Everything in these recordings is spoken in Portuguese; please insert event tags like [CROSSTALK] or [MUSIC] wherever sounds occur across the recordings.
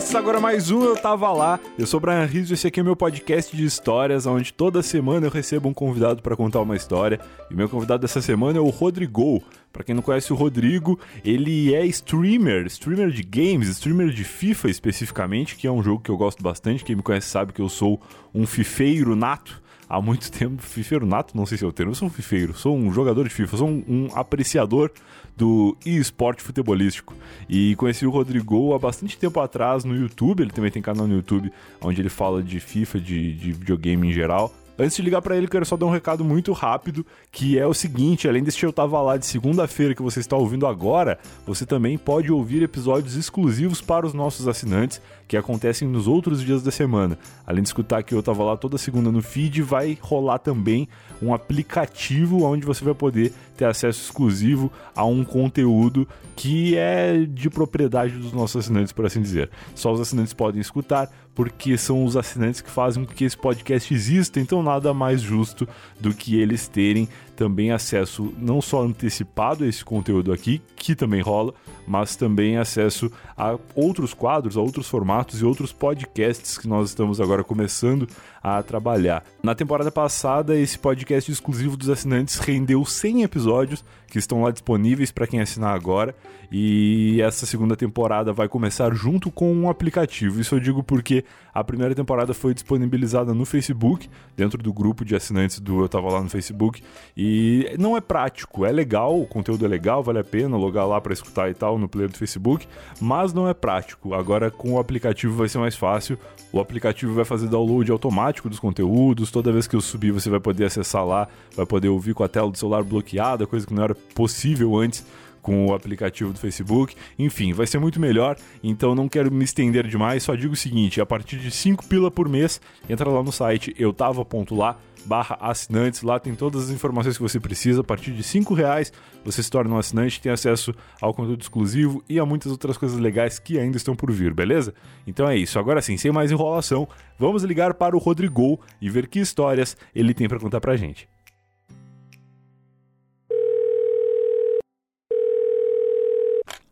começa agora mais um Eu Tava Lá. Eu sou o Brian Rizzo e esse aqui é meu podcast de histórias, onde toda semana eu recebo um convidado para contar uma história. E meu convidado dessa semana é o Rodrigo. Para quem não conhece o Rodrigo, ele é streamer, streamer de games, streamer de FIFA especificamente, que é um jogo que eu gosto bastante. Quem me conhece sabe que eu sou um fifeiro nato há muito [LAUGHS] tempo. Fifeiro nato, não sei se é o termo. Eu sou um fifeiro, sou um jogador de FIFA, sou um, um apreciador do esporte futebolístico. E conheci o Rodrigo há bastante tempo atrás no YouTube. Ele também tem canal no YouTube onde ele fala de FIFA, de, de videogame em geral. Antes de ligar para ele, quero só dar um recado muito rápido, que é o seguinte, além desse eu tava lá de segunda-feira que você está ouvindo agora, você também pode ouvir episódios exclusivos para os nossos assinantes, que acontecem nos outros dias da semana. Além de escutar que eu tava lá toda segunda no feed, vai rolar também um aplicativo onde você vai poder ter acesso exclusivo a um conteúdo que é de propriedade dos nossos assinantes, por assim dizer. Só os assinantes podem escutar, porque são os assinantes que fazem com que esse podcast exista, então nada mais justo do que eles terem também acesso não só antecipado a esse conteúdo aqui, que também rola, mas também acesso a outros quadros, a outros formatos e outros podcasts que nós estamos agora começando a trabalhar. Na temporada passada, esse podcast exclusivo dos assinantes rendeu 100 episódios que estão lá disponíveis para quem assinar agora. E essa segunda temporada vai começar junto com um aplicativo. Isso eu digo porque a primeira temporada foi disponibilizada no Facebook, dentro do grupo de assinantes do Eu Tava Lá no Facebook. E não é prático, é legal, o conteúdo é legal, vale a pena logar lá para escutar e tal no player do Facebook, mas não é prático. Agora com o aplicativo vai ser mais fácil. O aplicativo vai fazer download automático dos conteúdos. Toda vez que eu subir, você vai poder acessar lá, vai poder ouvir com a tela do celular bloqueada, coisa que não era possível antes com o aplicativo do Facebook. Enfim, vai ser muito melhor, então não quero me estender demais, só digo o seguinte, a partir de 5 pila por mês, entra lá no site eutava.lá barra assinantes, lá tem todas as informações que você precisa, a partir de 5 reais você se torna um assinante, tem acesso ao conteúdo exclusivo e a muitas outras coisas legais que ainda estão por vir, beleza? Então é isso, agora sim, sem mais enrolação, vamos ligar para o Rodrigo e ver que histórias ele tem para contar pra gente.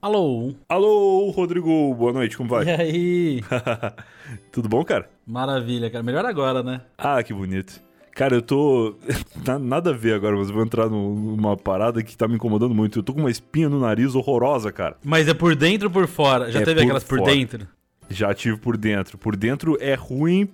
Alô? Alô, Rodrigo, boa noite, como vai? E aí? [LAUGHS] Tudo bom, cara? Maravilha, cara. Melhor agora, né? Ah, que bonito. Cara, eu tô. [LAUGHS] Nada a ver agora, mas eu vou entrar numa parada que tá me incomodando muito. Eu tô com uma espinha no nariz horrorosa, cara. Mas é por dentro ou por fora? Já É teve por aquelas por fora. dentro? Já tive por dentro. Por dentro é ruim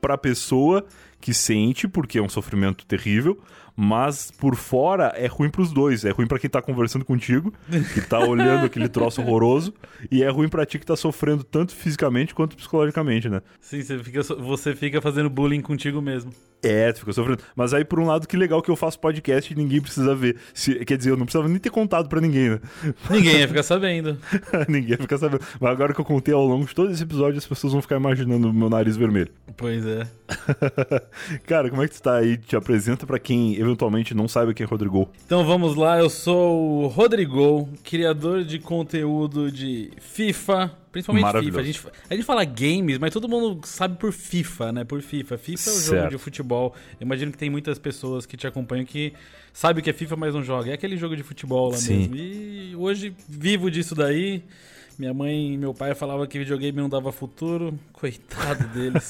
pra pessoa que sente, porque é um sofrimento terrível, mas por fora é ruim pros dois. É ruim pra quem tá conversando contigo, que tá olhando aquele troço horroroso, e é ruim pra ti que tá sofrendo tanto fisicamente quanto psicologicamente, né? Sim, você fica, você fica fazendo bullying contigo mesmo. É, tu fica sofrendo. Mas aí, por um lado, que legal que eu faço podcast e ninguém precisa ver. Se- quer dizer, eu não precisava nem ter contado pra ninguém, né? Ninguém ia [LAUGHS] ficar sabendo. [LAUGHS] ninguém fica sabendo. Mas agora que eu contei ao longo de todo esse episódio, as pessoas vão ficar imaginando o meu nariz vermelho. Pois é. [LAUGHS] Cara, como é que tu tá aí? Te apresenta pra quem eventualmente não saibe quem é Rodrigo. Então vamos lá, eu sou o Rodrigo, criador de conteúdo de FIFA, principalmente. FIFA. A gente, a gente fala games, mas todo mundo sabe por FIFA, né? Por FIFA. FIFA é o jogo de futebol. Eu imagino que tem muitas pessoas que te acompanham que sabem o que é FIFA, mas não joga. É aquele jogo de futebol lá Sim. mesmo. E hoje vivo disso daí. Minha mãe e meu pai falavam que videogame não dava futuro. Coitado deles.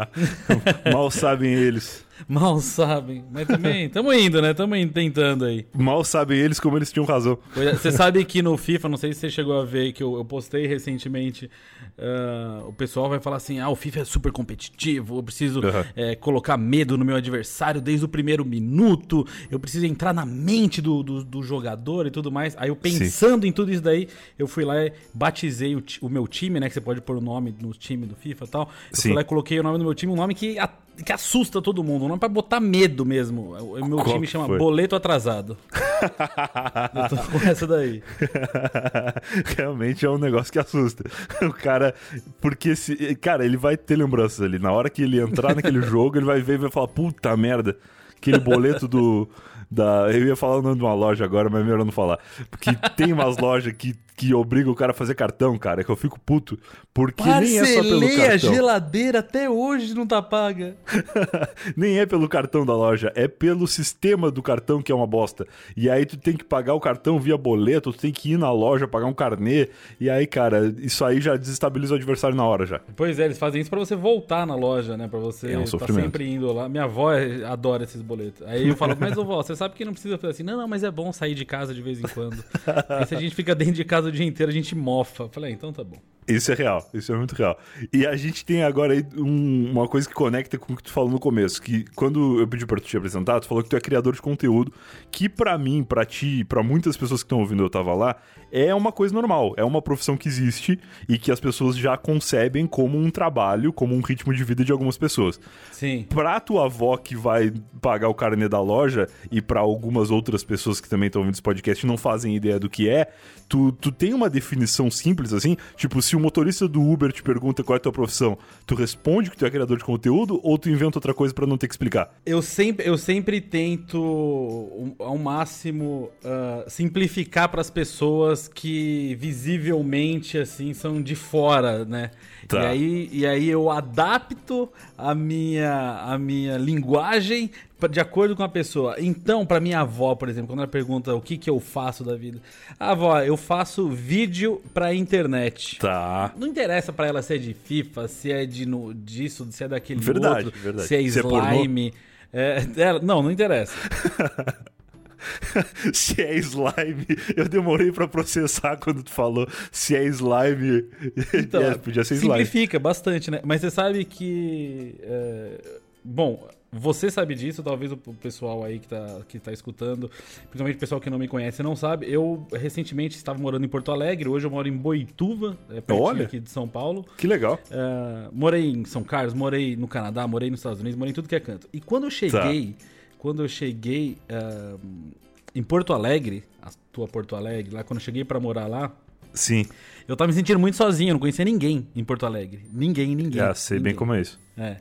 [LAUGHS] Mal sabem eles. Mal sabem. Mas também, tamo indo, né? Tamo indo, tentando aí. Mal sabem eles como eles tinham razão. É, Você sabe que no FIFA, não sei se você chegou a ver, que eu, eu postei recentemente, ah, o pessoal vai falar assim, ah, o FIFA é super competitivo, eu preciso Aham. eh, colocar medo no meu adversário desde o primeiro minuto, eu preciso entrar na mente do, do, do jogador e tudo mais. Aí eu pensando em tudo isso daí, eu fui lá e batizei o, o meu time, né, que você pode pôr o nome no time do FIFA e tal. Eu Sim. fui lá e coloquei o nome do meu time, um nome que, a- que assusta todo mundo, um nome pra botar medo mesmo. O o meu Qual time chama foi? Boleto Atrasado. [LAUGHS] eu tô com essa daí. [LAUGHS] Realmente é um negócio que assusta. [LAUGHS] O cara. Porque se. Cara, ele vai ter lembranças ali. Na hora que ele entrar naquele jogo, ele vai ver e vai falar: puta merda, aquele boleto do. Da, eu ia falar o nome de uma loja agora, mas é melhor não falar. Porque tem umas lojas que, que obriga o cara a fazer cartão, cara, é que eu fico puto. Porque nem é só pelo Parcelei a cartão. geladeira até hoje não tá paga. [LAUGHS] nem é pelo cartão da loja, é pelo sistema do cartão que é uma bosta. E aí tu tem que pagar o cartão via boleto, tu tem que ir na loja pagar um carnê. E aí, cara, isso aí já desestabiliza o adversário na hora já. Pois é, eles fazem isso pra você voltar na loja, né? Pra você É um tá sofrimento. sempre indo lá. Minha avó é- adora esses boletos. Aí eu falo, mas ô vó, você sabe que não precisa fazer assim. Não, não, mas é bom sair de casa de vez em quando. [LAUGHS] Aí se a gente fica dentro de casa o dia inteiro, a gente mofa. Falei, ah, então tá bom. Isso é real, isso é muito real. E a gente tem agora aí um- uma coisa que conecta com o que tu falou no começo, que quando eu pedi pra tu te apresentar, tu falou que tu é criador de conteúdo, que pra mim, pra ti, pra muitas pessoas que estão ouvindo eu tava lá, é uma coisa normal, é uma profissão que existe e que as pessoas já concebem como um trabalho, como um ritmo de vida de algumas pessoas. Sim. Pra tua avó que vai pagar o carnê da loja e pra algumas outras pessoas que também estão ouvindo esse podcast e não fazem ideia do que é, tu, tu tem uma definição simples assim? Tipo, se o motorista do Uber te pergunta qual é a tua profissão, tu responde que tu é criador de conteúdo ou tu inventa outra coisa pra não ter que explicar? Eu sempre, eu sempre tento, ao máximo, ah, simplificar para as pessoas que visivelmente assim são de fora, né? Tá. E, aí, e aí eu adapto a minha, a minha linguagem de acordo com a pessoa. Então, para minha avó, por exemplo, quando ela pergunta o que, que eu faço da vida, ah, avó, eu faço vídeo pra internet. Tá. Não interessa pra ela se é de FIFA, se é de no, disso, se é daquele Verdade, outro, verdade. se é Se é slime. É, ela- não, não interessa. [LAUGHS] [LAUGHS] se é slime, eu demorei pra processar quando tu falou se é slime. [LAUGHS] Então, É, podia ser slime. simplifica bastante, né? Mas você sabe que. é, Bom, você sabe disso, talvez o pessoal aí que tá, que tá escutando, principalmente o pessoal que não me conhece, não sabe. Eu recentemente estava morando em Porto Alegre, hoje eu moro em Boituva, é pertinho Olha. aqui de São Paulo. Que legal. É, morei em São Carlos, morei no Canadá, morei nos Estados Unidos, morei em tudo que é canto. E quando eu cheguei, quando eu cheguei é, em Porto Alegre, a tua Porto Alegre, lá quando eu cheguei pra morar lá, Sim, eu tava me sentindo muito sozinho, eu não conhecia ninguém em Porto Alegre. Ninguém, ninguém. já sei bem ninguém. como é isso. É.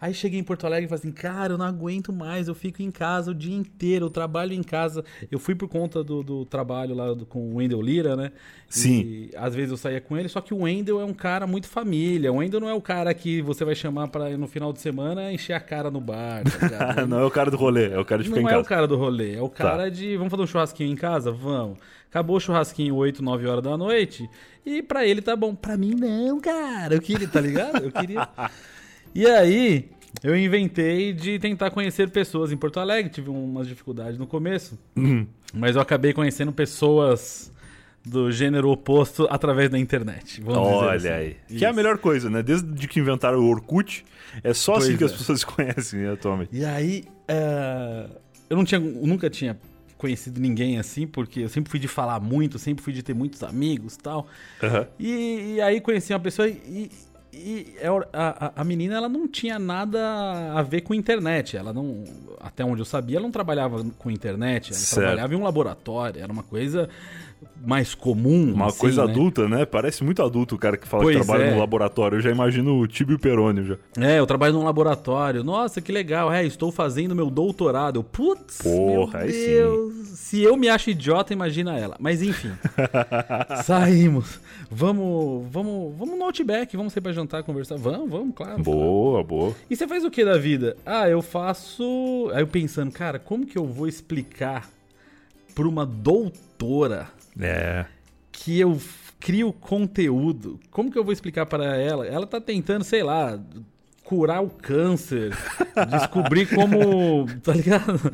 Aí cheguei em Porto Alegre e falei assim, cara, eu não aguento mais, eu fico em casa o dia inteiro, eu trabalho em casa. Eu fui por conta do, do trabalho lá do- com o Wendel Lira, né? Sim. E às vezes eu saía com ele, só que o Wendel é um cara muito família. O Wendel não é o cara que você vai chamar para no final de semana encher a cara no bar. Tá [LAUGHS] não é o cara do rolê, é o cara de ficar Não em é casa. o cara do rolê, é o Tá. cara de vamos fazer um churrasquinho em casa? Vamos. Acabou o churrasquinho 8, 9 horas da noite e pra ele tá bom. Pra mim não, cara. Eu queria, tá ligado? Eu queria. [LAUGHS] E aí, eu inventei de tentar conhecer pessoas em Porto Alegre, tive umas dificuldades no começo, Uhum. mas eu acabei conhecendo pessoas do gênero oposto através da internet. vamos dizer Olha assim. aí. Que Isso. é a melhor coisa, né? Desde que inventaram o Orkut, é só assim Pois que as é. pessoas se [LAUGHS] conhecem né, atualmente. E aí, é, eu não tinha, eu nunca tinha conhecido ninguém assim, porque eu sempre fui de falar muito, sempre fui de ter muitos amigos e tal. Aham. E, e aí conheci uma pessoa e, e é a, a- a menina ela não tinha nada a ver com internet. Ela não, até onde eu sabia, ela não trabalhava com internet. Ela Certo. trabalhava em um laboratório. Era uma coisa mais comum. Uma assim, coisa né? adulta, né? Parece muito adulto o cara que fala Pois que trabalha é. no laboratório. Eu já imagino o Tibio Perônio já. É, eu trabalho num laboratório. Nossa, que legal. É, estou fazendo meu doutorado. Putz, Porra, meu aí sim. Deus. Se eu me acho idiota, imagina ela. Mas enfim. [LAUGHS] saímos. Vamos, vamos, vamos no Outback, vamos sair pra jantar, conversar. Vamos, vamos, claro. Boa, boa. E você faz o que da vida? Ah, eu faço. Aí eu pensando, cara, como que eu vou explicar pra uma doutora É. que eu crio conteúdo? Como que eu vou explicar para ela? Ela tá tentando, sei lá, curar o câncer, [LAUGHS] descobrir como, tá ligado?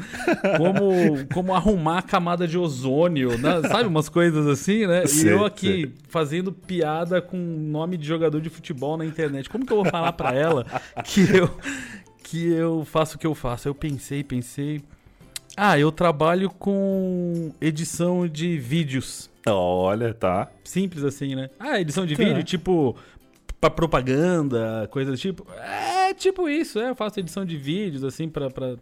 Como, como arrumar a camada de ozônio, né? sabe? Umas coisas assim, né? E Sei, eu aqui fazendo piada com nome de jogador de futebol na internet. Como que eu vou falar para ela que eu que eu faço o que eu faço? Eu pensei, pensei. Ah, eu trabalho com edição de vídeos. Olha, tá. Simples assim, né? Ah, edição de Tá. vídeo, tipo, pra propaganda, coisa do tipo. É, tipo isso, é, eu faço edição de vídeos, assim, pra, pra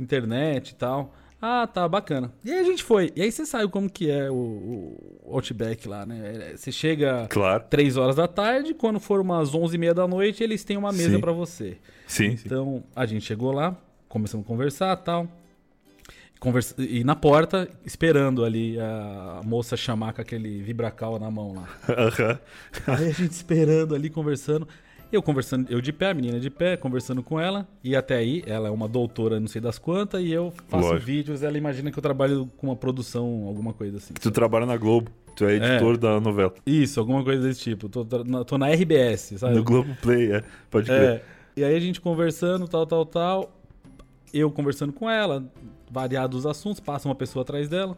internet e tal. Ah, tá, bacana. E aí a gente foi. E aí você sabe como que é o, o Outback lá, né? É, Você chega Claro. 3 horas da tarde, quando for umas 11 e meia da noite, eles têm uma mesa Sim. pra você. Sim, sim. Então, a gente chegou lá, começamos a conversar e tal. Conversa... E na porta, esperando ali a moça chamar com aquele vibracal na mão lá. Aham. [LAUGHS] Aí a gente esperando ali, conversando. Eu conversando, eu de pé, a menina de pé, conversando com ela. E até aí, ela é uma doutora, não sei das quantas, e eu faço Lógico. vídeos. Ela imagina que eu trabalho com uma produção, alguma coisa assim. Tu trabalha na Globo. Tu é editor da novela. Isso, alguma coisa desse tipo. Tô, tô na, tô na RBS, sabe? No Globo Play, é. Pode crer. É. E aí a gente conversando, tal, tal, tal. Eu conversando com ela, variados os assuntos, passa uma pessoa atrás dela.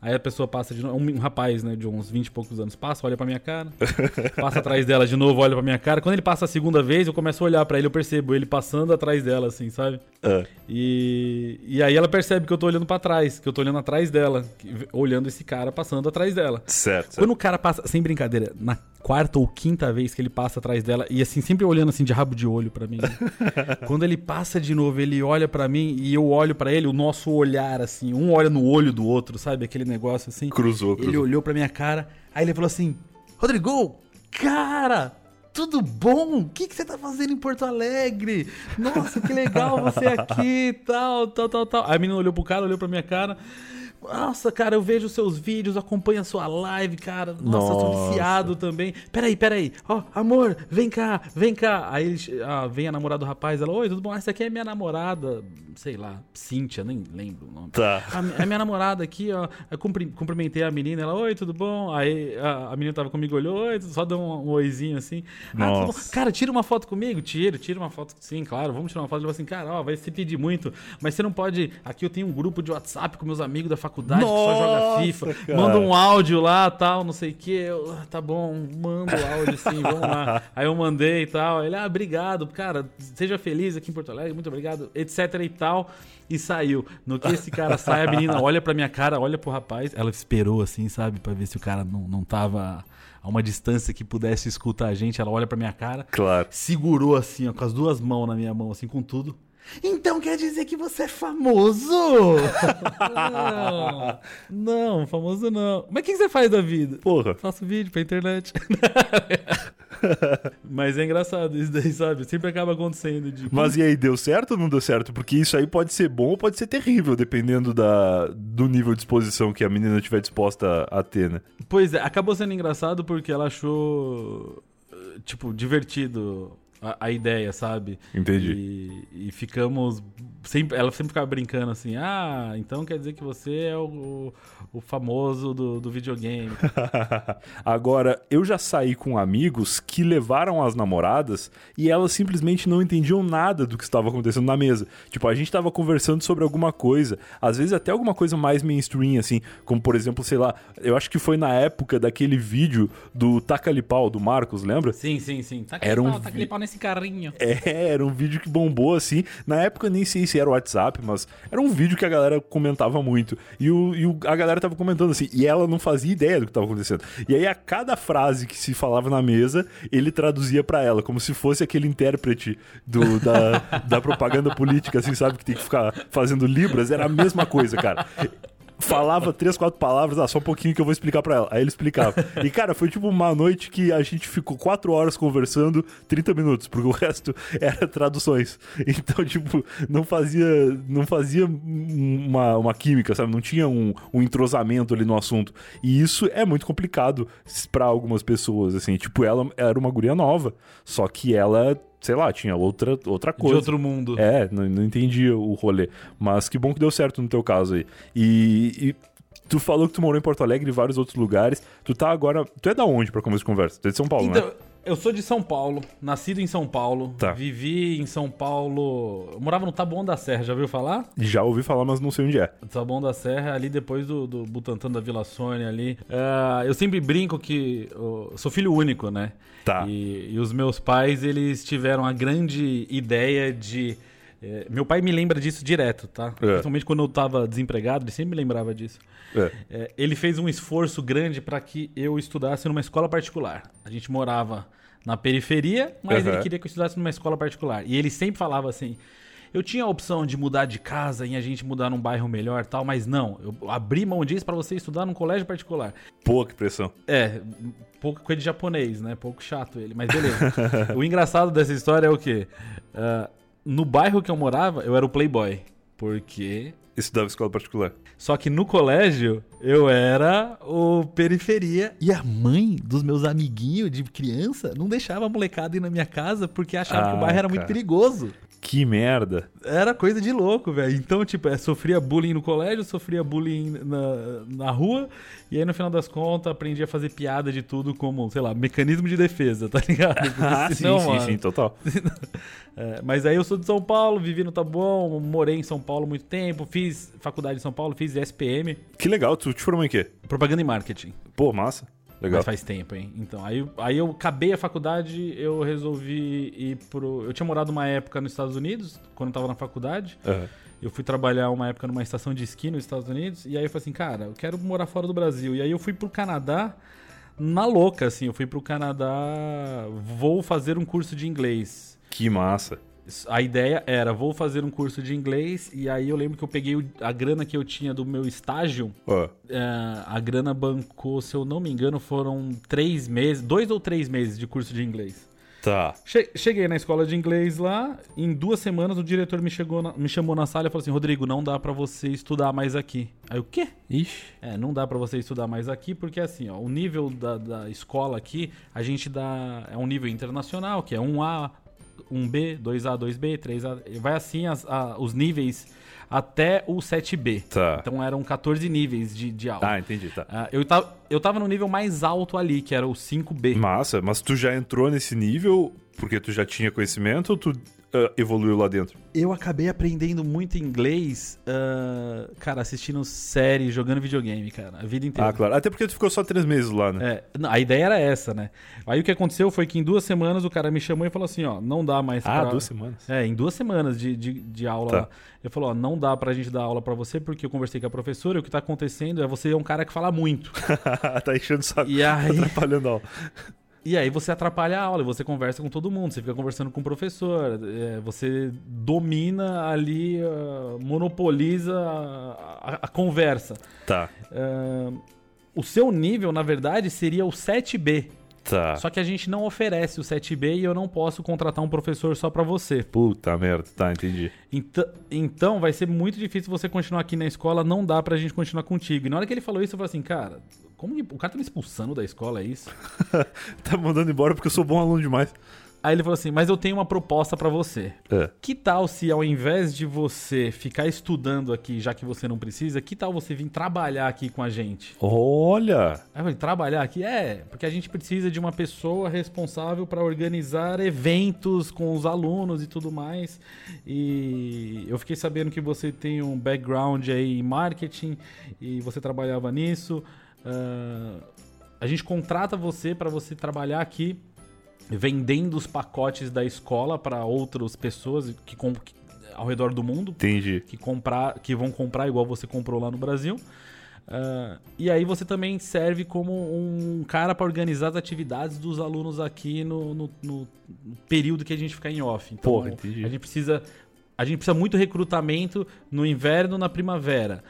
Aí a pessoa passa de novo, um, um rapaz, né, de uns 20 e poucos anos, passa, olha pra minha cara. [LAUGHS] passa atrás dela de novo, olha pra minha cara. Quando ele passa a segunda vez, eu começo a olhar pra ele, eu percebo ele passando atrás dela, assim, sabe? É. E, e aí ela percebe que eu tô olhando pra trás, que eu tô olhando atrás dela, que- olhando esse cara passando atrás dela. Certo. Quando o cara passa, sem brincadeira, na quarta ou quinta vez que ele passa atrás dela, e assim, sempre olhando assim de rabo de olho pra mim. [LAUGHS] Quando ele passa de novo, ele olha pra mim e eu olho pra ele, o nosso olhar assim, um olha no olho do outro, sabe? Aquele negócio assim. Cruzou, cruzou. Ele olhou pra minha cara, aí ele falou assim: Rodrigo, cara, tudo bom? O que, que você tá fazendo em Porto Alegre? Nossa, que legal você aqui, [LAUGHS] tal, tal, tal, tal. Aí a menina olhou pro cara, olhou pra minha cara. Nossa, cara, eu vejo seus vídeos, acompanho a sua live, cara. Nossa, Nossa. viciado também. Peraí, peraí. Ó, amor, vem cá, vem cá. Aí ah, vem a namorada do rapaz, ela, oi, tudo bom? Essa aqui é minha namorada, sei lá, Cíntia, nem lembro o nome. Tá. A, a minha namorada aqui, ó. Eu cumpri- cumprimentei a menina, ela, oi, tudo bom? Aí a, a menina tava comigo, olhou, oi, só deu um, um oizinho assim. Ah, tudo bom? Nossa. Cara, tira uma foto comigo? Tira, tira uma foto. Sim, claro, vamos tirar uma foto. Ele falou assim, cara, ó, vai se pedir muito, mas você não pode. Aqui eu tenho um grupo de WhatsApp com meus amigos da faculdade que só joga Nossa, FIFA. cara. Manda um áudio lá, tal, não sei o que. Eu, "Ah, tá bom, manda o áudio sim, vamos lá. [LAUGHS] Aí eu mandei e tal. Ele, ah, obrigado, cara, seja feliz aqui em Porto Alegre, muito obrigado, etc e tal. E saiu. No que esse cara sai, a menina [LAUGHS] olha pra minha cara, olha pro rapaz. Ela esperou assim, sabe, pra ver se o cara não, não tava a uma distância que pudesse escutar a gente. Ela olha pra minha cara, Claro. segurou assim, ó, com as duas mãos na minha mão, assim, com tudo. Então quer dizer que você é famoso? [LAUGHS] não, não, famoso não. Mas o que você faz da vida? Porra. Faço vídeo pra internet. [LAUGHS] Mas é engraçado isso daí, sabe? Sempre acaba acontecendo. De... Mas e aí, deu certo ou não deu certo? Porque isso aí pode ser bom ou pode ser terrível, dependendo da, do nível de exposição que a menina tiver disposta a ter, né? Pois é, acabou sendo engraçado porque ela achou, eh, tipo, divertido a, a ideia, sabe? Entendi. E, e ficamos. Sempre, ela sempre ficava brincando assim: ah, então quer dizer que você é o, o famoso do, do videogame. [LAUGHS] Agora, eu já saí com amigos que levaram as namoradas e elas simplesmente não entendiam nada do que estava acontecendo na mesa. Tipo, a gente estava conversando sobre alguma coisa, às vezes até alguma coisa mais mainstream, assim, como por exemplo, sei lá, eu acho que foi na época daquele vídeo do Tacalipau, do Marcos, lembra? Sim, sim, sim. Tá Era um pau, tá aquele pau nesse carrinho. É, era um vídeo que bombou assim. Na época nem sei se era o WhatsApp, mas era um vídeo que a galera comentava muito. E, o, e o- a galera tava comentando assim, e ela não fazia ideia do que tava acontecendo. E aí a cada frase que se falava na mesa, ele traduzia pra ela, como se fosse aquele intérprete do, da, [LAUGHS] da propaganda política, assim, sabe? Que tem que ficar fazendo libras. Era a mesma coisa, cara. Falava três, quatro palavras, ah, só um pouquinho que eu vou explicar pra ela. Aí ele explicava. E, cara, foi tipo uma noite que a gente ficou quatro horas conversando, 30 minutos, porque o resto [LAUGHS] era traduções. Então, tipo, não fazia, não fazia uma, uma química, sabe? Não tinha um, um entrosamento ali no assunto. E isso é muito complicado pra algumas pessoas, assim. Tipo, ela era uma guria nova, só que ela, sei lá, tinha outra, outra De coisa. outro mundo. É, não, não entendia o rolê. Mas que bom que deu certo no teu caso aí. E, e tu falou que tu morou em Porto Alegre e vários outros lugares. Tu tá agora. Tu é da onde pra começo de conversa? Tu é de São Paulo, Então, né? Eu sou de São Paulo, nascido em São Paulo, Tá. vivi em São Paulo, eu morava no Taboão da Serra, já ouviu falar? Já ouvi falar, mas não sei onde é. Taboão da Serra, ali depois do, do Butantã da Vila Sônia ali. Ah, eu sempre brinco que eu sou filho único, né? Tá. E, e os meus pais, eles tiveram a grande ideia de... eh, meu pai me lembra disso direto, tá? Principalmente quando eu tava desempregado, ele sempre me lembrava disso. É. É, ele fez um esforço grande para que eu estudasse numa escola particular. A gente morava na periferia, mas Aham. ele queria que eu estudasse numa escola particular. E ele sempre falava assim: eu tinha a opção de mudar de casa e a gente mudar num bairro melhor, tal, mas não. Eu abri mão disso para você estudar num colégio particular. Que pressão. É, pouco coisa de japonês, né? Pouco chato ele, mas beleza. o engraçado dessa história é o quê? Ah, no bairro que eu morava, eu era o playboy. Porque Estudava em escola particular. Só que no colégio eu era o periferia e a mãe dos meus amiguinhos de criança não deixava a molecada ir na minha casa porque achava que o Ah, bairro era muito cara. perigoso. Que merda. Era coisa de louco, velho. Então, tipo, é, sofria bullying no colégio, sofria bullying na, na rua, e aí no final das contas aprendi a fazer piada de tudo como, sei lá, mecanismo de defesa, tá ligado? [LAUGHS] Porque Ah, sim, senão, sim, mano, sim, total. [LAUGHS] é, mas aí eu sou de São Paulo, vivi no Taboão, morei em São Paulo muito tempo, fiz faculdade em São Paulo, fiz SPM, Que legal, tu te formou em quê? propaganda e marketing. Pô, massa. Legal. Mas faz tempo, hein? Então, aí, aí eu acabei a faculdade, eu resolvi ir pro. Eu tinha morado uma época nos Estados Unidos, quando eu tava na faculdade. Aham. Eu fui trabalhar uma época numa estação de esqui nos Estados Unidos. E aí eu falei assim, cara, eu quero morar fora do Brasil. E aí eu fui pro Canadá na louca, assim. Eu fui pro Canadá, vou fazer um curso de inglês. Que massa. A ideia era, vou fazer um curso de inglês. E aí eu lembro que eu peguei a grana que eu tinha do meu estágio. É, a grana bancou, se eu não me engano, foram três meses, dois ou três meses de curso de inglês. tá. Che- cheguei na escola de inglês lá, em duas semanas o diretor me, chegou na- me chamou na sala e falou assim: Rodrigo, não dá pra você estudar mais aqui. Aí o quê? Ixi. É, não dá pra você estudar mais aqui, porque assim, ó, o nível da, da escola aqui, a gente dá. É um nível internacional, que é 1A, 1B, 2A, 2B, 3A. Vai assim as- a- os níveis até o 7B. Tá. Então eram 14 níveis de, de aula. Ah, entendi, tá. Ah, eu, tava, eu tava no nível mais alto ali, que era o 5B. Massa, mas tu já entrou nesse nível porque tu já tinha conhecimento ou tu ah, evoluiu lá dentro? Eu acabei aprendendo muito inglês, ah, cara, assistindo série, jogando videogame, cara, a vida inteira. Ah, claro. Até porque tu ficou só três meses lá, né? É, a ideia era essa, né? Aí o que aconteceu foi que em duas semanas o cara me chamou e falou assim, ó, não dá mais Ah, pra... duas semanas. É, em duas semanas de, de, de aula. Tá. lá. Ele falou, ó, não dá pra gente dar aula pra você porque eu conversei com a professora e o que tá acontecendo é você é um cara que fala muito. [LAUGHS] tá enchendo o saco. E aí- Atrapalhando a aula. E aí você atrapalha a aula, você conversa com todo mundo, você fica conversando com o professor, é, você domina ali, ah, monopoliza a, a- a conversa. Tá. Ah, o seu nível, na verdade, seria o 7B. Tá. Só que a gente não oferece o 7B e eu não posso contratar um professor só pra você. Puta merda. Tá, entendi. Então, então vai ser muito difícil você continuar aqui na escola, não dá pra gente continuar contigo. E na hora que ele falou isso, eu falei assim, cara, como que o cara tá me expulsando da escola, é isso? [LAUGHS] tá me mandando embora porque eu sou bom aluno demais. Aí ele falou assim, mas eu tenho uma proposta pra você. É. Que tal se ao invés de você ficar estudando aqui, já que você não precisa, que tal você vir trabalhar aqui com a gente? Olha! Aí eu falei, trabalhar aqui? É, porque a gente precisa de uma pessoa responsável para organizar eventos com os alunos e tudo mais. E eu fiquei sabendo que você tem um background aí em marketing e você trabalhava nisso. Ah, a gente contrata você para você trabalhar aqui vendendo os pacotes da escola para outras pessoas que, que- ao redor do mundo Entendi. que comprar, que vão comprar igual você comprou lá no Brasil. Ah, e aí você também serve como um cara para organizar as atividades dos alunos aqui no, no- no- período que a gente fica em off. Então, Porra, entendi. a gente precisa a gente precisa muito recrutamento no inverno, na primavera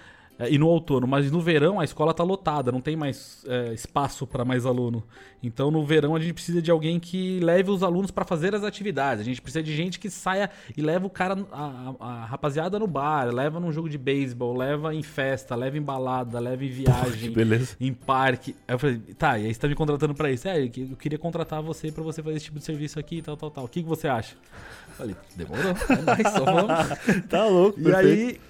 e no outono, mas no verão a escola tá lotada, não tem mais eh, espaço para mais aluno. Então no verão a gente precisa de alguém que leve os alunos para fazer as atividades. A gente precisa de gente que saia e leva o cara, a, a- a rapaziada no bar, leva num jogo de beisebol, leva em festa, leva em balada, leva em viagem, beleza. em parque. Aí eu falei, tá, e aí você tá me contratando pra isso? É, eu que- eu queria contratar você pra você fazer esse tipo de serviço aqui, tal, tal, tal. O que, que você acha? Eu falei, demorou, é nóis, só vamos. [LAUGHS] Tá louco, E perfeito. aí,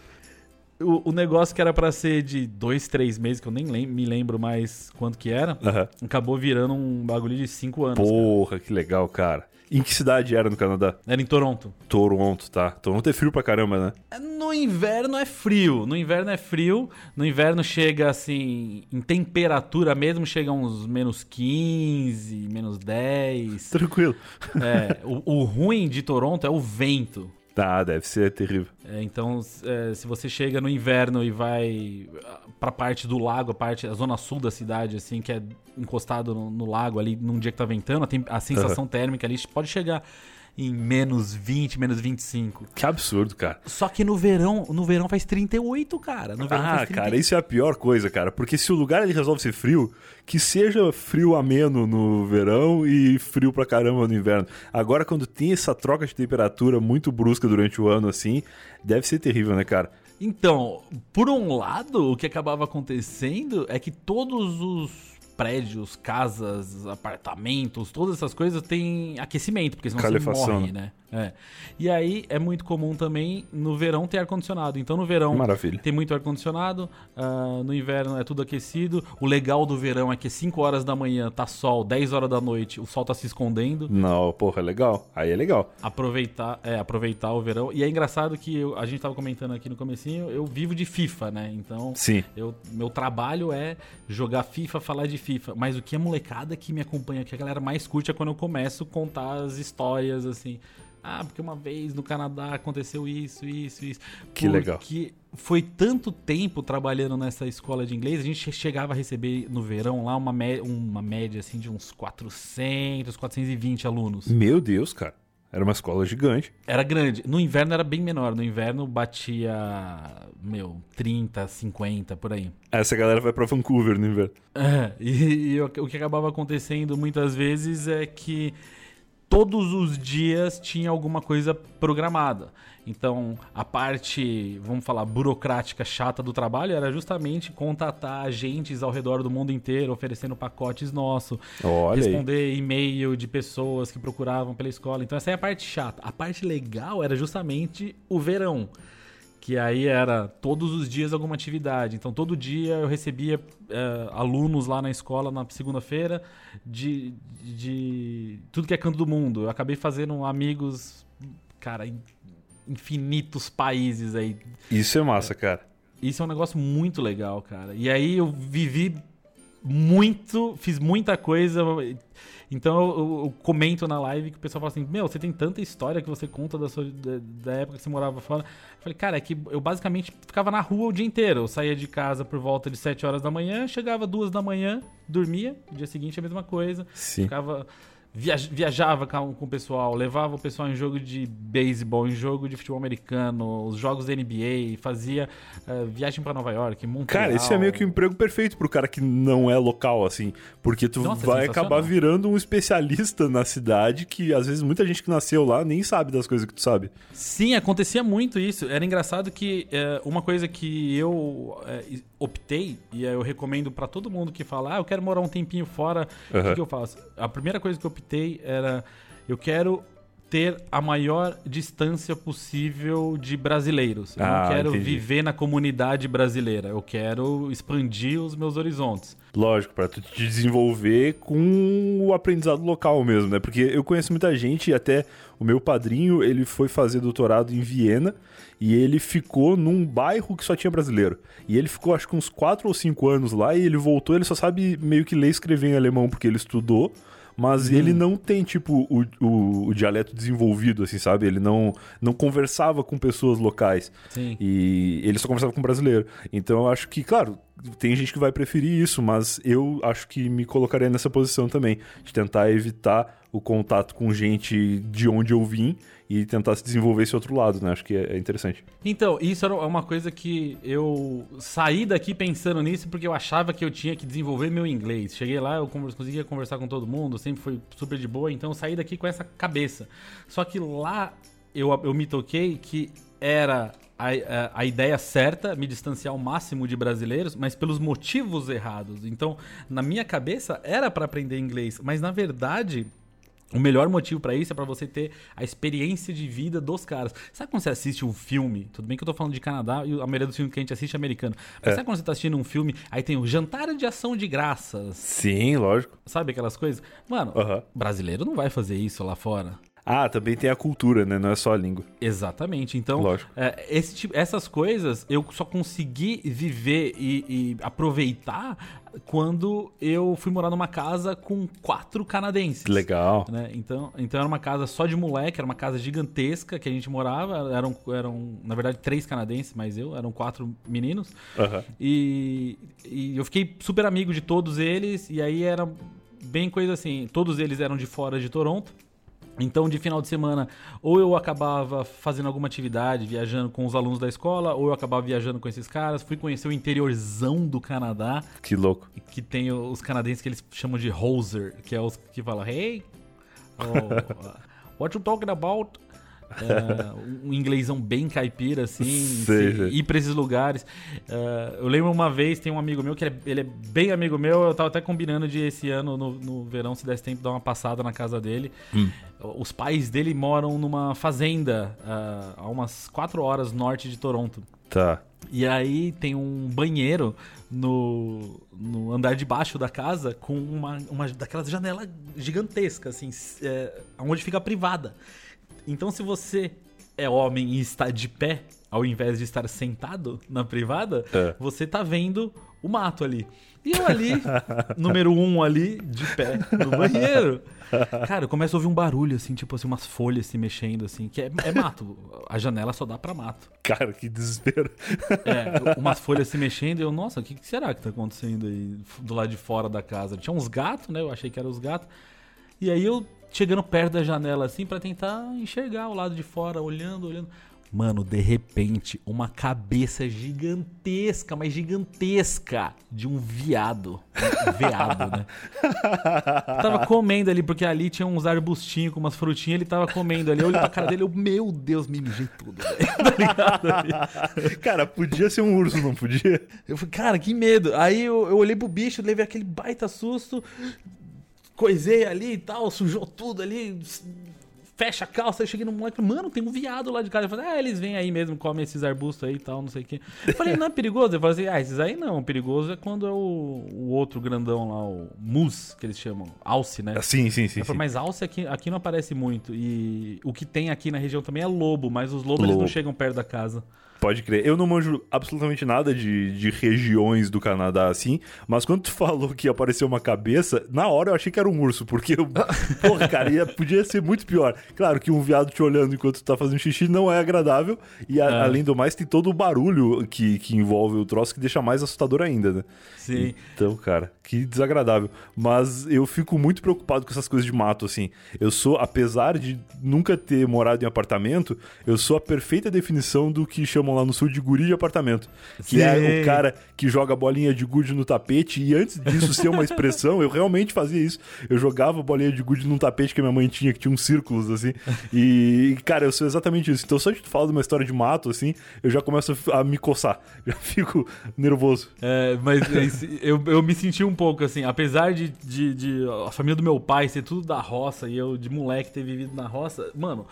o, o negócio que era pra ser de dois, três meses, que eu nem lem- me lembro mais quanto que era, Aham. acabou virando um bagulho de cinco anos. cara. Porra, que legal, cara. Em que cidade era no Canadá? Era em Toronto. Toronto, tá. Toronto é frio pra caramba, né? No inverno é frio. No inverno é frio. No inverno chega assim, em temperatura mesmo, chega uns menos 15, menos 10. Tranquilo. É, o, o ruim de Toronto é o vento. Tá, deve ser terrível. É, então, é, se você chega no inverno e vai ah, pra parte do lago, a parte, a zona sul da cidade, assim, que é encostado no, no lago ali, num dia que tá ventando, a, tem- a sensação térmica ali pode chegar em menos 20, menos 25. Que absurdo, cara. Só que no verão, no verão faz 38, cara. No verão Ah, faz 30. cara, isso é a pior coisa, cara. Porque se o lugar ele resolve ser frio, que seja frio ameno no verão e frio pra caramba no inverno. Agora, quando tem essa troca de temperatura muito brusca durante o ano, assim, deve ser terrível, né, cara? Então, por um lado, o que acabava acontecendo é que todos os prédios, casas, apartamentos, todas essas coisas têm aquecimento, porque senão Calefação, você morre, né? É. E aí é muito comum também no verão ter ar-condicionado. Então no verão Maravilha. tem muito ar-condicionado, uh, no inverno é tudo aquecido. O legal do verão é que 5 horas da manhã tá sol, 10 horas da noite o sol tá se escondendo. Não, porra, é legal. Aí é legal. Aproveitar, é, aproveitar o verão. E é engraçado que eu, a gente tava comentando aqui no comecinho, eu vivo de FIFA, né? Então, Sim. eu, meu trabalho é jogar FIFA, falar de FIFA. Mas o que a molecada que me acompanha, que a galera mais curte é quando eu começo a contar as histórias, assim. Ah, porque uma vez no Canadá aconteceu isso, isso, isso. Que legal. Porque foi tanto tempo trabalhando nessa escola de inglês, a gente chegava a receber no verão lá uma, uma média assim de uns 400, 420 alunos. Meu Deus, cara. Era uma escola gigante. Era grande. No inverno era bem menor. No inverno batia, meu, 30, 50, por aí. Essa galera vai pra Vancouver no inverno. É, e, e o que acabava acontecendo muitas vezes é que todos os dias tinha alguma coisa programada. Então, a parte, vamos falar, burocrática chata do trabalho era justamente contatar agentes ao redor do mundo inteiro, oferecendo pacotes nossos, responder e-mail de pessoas que procuravam pela escola. Então, essa é a parte chata. A parte legal era justamente o verão que aí era todos os dias alguma atividade. Então, todo dia eu recebia é, alunos lá na escola na segunda-feira de, de tudo que é canto do mundo. Eu acabei fazendo amigos, cara, em infinitos países aí. Isso é massa, cara. Isso é um negócio muito legal, cara. E aí eu vivi muito, fiz muita coisa. Então eu, eu, eu, comento na live que o pessoal fala assim: Meu, você tem tanta história que você conta da, sua, da, da, época que você morava fora. Eu falei, cara, é que eu basicamente ficava na rua o dia inteiro. Eu saía de casa por volta de 7 horas da manhã, chegava duas da manhã, dormia. No dia seguinte a mesma coisa. Sim. Ficava viajava com, o pessoal, levava o pessoal em jogo de beisebol, em jogo de futebol americano, os jogos da NBA, fazia uh, viagem para Nova York, Montreal. Cara, esse é meio que um emprego perfeito pro cara que não é local, assim, porque tu Nossa, vai acabar virando um especialista na cidade que às vezes muita gente que nasceu lá nem sabe das coisas que tu sabe. Sim, acontecia muito isso. Era engraçado que uh, uma coisa que eu uh, optei, e eu recomendo para todo mundo que fala, ah, eu quero morar um tempinho fora, o que, que eu faço? A primeira coisa que eu optei era, eu quero ter a maior distância possível de brasileiros. Eu ah, não quero entendi. viver na comunidade brasileira. Eu quero expandir os meus horizontes. Lógico, para tu te desenvolver com o aprendizado local mesmo, né? Porque eu conheço muita gente, até o meu padrinho, ele foi fazer doutorado em Viena e ele ficou num bairro que só tinha brasileiro. E ele ficou acho que uns 4 ou 5 anos lá e ele voltou, ele só sabe meio que ler e escrever em alemão porque ele estudou mas hum. ele não tem, tipo, o, o, o, dialeto desenvolvido, assim, sabe? Ele não, não conversava com pessoas locais. Sim. E ele só conversava com brasileiro. Então eu acho que, claro, tem gente que vai preferir isso, mas eu acho que me colocaria nessa posição também, de tentar evitar o contato com gente de onde eu vim e tentar se desenvolver esse outro lado, né? Acho que é interessante. Então, isso era uma coisa que eu saí daqui pensando nisso porque eu achava que eu tinha que desenvolver meu inglês. Cheguei lá, eu conseguia conversar com todo mundo, sempre foi super de boa, então eu saí daqui com essa cabeça. Só que lá eu, eu me toquei que era a, a, a, ideia certa, me distanciar ao máximo de brasileiros, mas pelos motivos errados. Então, na minha cabeça, era para aprender inglês, mas na verdade. O melhor motivo para isso é para você ter a experiência de vida dos caras. Sabe quando você assiste um filme? Tudo bem que eu tô falando de Canadá e a maioria dos filmes que a gente assiste é americano. Mas É. sabe quando você tá assistindo um filme, aí tem o jantar de ação de graças? Sim, lógico. Sabe aquelas coisas? Mano, Aham. brasileiro não vai fazer isso lá fora. Ah, também tem a cultura, né? Não é só a língua. Exatamente. Então, é, esse tipo- essas coisas eu só consegui viver e, e aproveitar quando eu fui morar numa casa com quatro canadenses. Legal. né? Então, então era uma casa só de moleque, era uma casa gigantesca que a gente morava. Eram, eram na verdade, três canadenses, mas eu, eram quatro meninos. Aham. E, e eu fiquei super amigo de todos eles, e aí era bem coisa assim: todos eles eram de fora de Toronto. Então, de final de semana, ou eu acabava fazendo alguma atividade, viajando com os alunos da escola, ou eu acabava viajando com esses caras. Fui conhecer o interiorzão do Canadá, Que louco. que tem os canadenses que eles chamam de hoser, que é os que falam, hey, oh, [LAUGHS] what you talking about? Uh, um inglêsão bem caipira, assim, Sei, se- sei. ir pra esses lugares. Uh, eu lembro uma vez, tem um amigo meu que ele é, ele é bem amigo meu, eu tava até combinando de esse ano, no, no verão, se desse tempo, dar uma passada na casa dele. Os pais dele moram numa fazenda uh, a umas 4 horas norte de Toronto. Tá. E aí tem um banheiro no, no andar de baixo da casa com uma, uma daquelas janelas gigantescas, assim, é, onde fica a privada. Então, se você é homem e está de pé, ao invés de estar sentado na privada, É. você tá vendo o mato ali. E eu ali, [LAUGHS] número um ali, de pé, no banheiro. Cara, eu começo a ouvir um barulho, assim, tipo assim, umas folhas se mexendo, assim, que é, é mato. A janela só dá pra mato. Cara, que desespero. É, umas folhas se mexendo e eu, nossa, o que, que será que tá acontecendo aí do lado de fora da casa? Tinha uns gatos, né? Eu achei que eram os gatos. E aí eu chegando perto da janela assim pra tentar enxergar o lado de fora, olhando, olhando. Mano, de repente, uma cabeça gigantesca, mas gigantesca, de um viado. Um veado, né? [LAUGHS] Tava comendo ali, porque ali tinha uns arbustinhos com umas frutinhas, ele tava comendo ali. Eu olhei pra cara dele, eu, meu Deus, me mijei tudo. [LAUGHS] Tá ligado? Cara, podia ser um urso, não podia? Eu falei, cara, que medo. Aí eu, eu olhei pro bicho, levei aquele baita susto, coisei ali e tal, sujou tudo ali, fecha a calça. Aí cheguei no moleque, mano, tem um viado lá de casa. Eu falei, ah, eles vêm aí mesmo, comem esses arbustos aí e tal, não sei o quê. Eu falei, não é perigoso? Eu falei assim, ah, esses aí não. Perigoso é quando é o, o outro grandão lá, o mus, que eles chamam, alce, né? Sim, sim, sim. Eu sim. falei, mas alce aqui, aqui não aparece muito. E o que tem aqui na região também é lobo, mas os lobos eles não Lobo. chegam perto da casa. Pode crer. Eu não manjo absolutamente nada de, de regiões do Canadá assim, mas quando tu [LAUGHS] falou que apareceu uma cabeça, na hora eu achei que era um urso, porque eu, [LAUGHS] porra, cara, ia, podia ser muito pior. Claro que um viado te olhando enquanto tu tá fazendo xixi não é agradável, e a- É. além do mais, tem todo o barulho que, que envolve o troço que deixa mais assustador ainda, né? Sim. Então, cara, que desagradável. Mas eu fico muito preocupado com essas coisas de mato, assim. Eu sou, apesar de nunca ter morado em apartamento, eu sou a perfeita definição do que chamam lá no sul de guri de apartamento. Que é Sim. o cara que joga bolinha de gude no tapete. E antes disso ser uma expressão, eu realmente fazia isso. Eu jogava bolinha de gude num tapete que a minha mãe tinha, que tinha uns círculos, assim. E, cara, eu sou exatamente isso. Então, só de tu falar de uma história de mato, assim, eu já começo a me coçar. [LAUGHS] Já fico nervoso. É, mas esse- eu, eu me senti um pouco assim, apesar de, de, de a família do meu pai ser tudo da roça e eu de moleque ter vivido na roça, mano,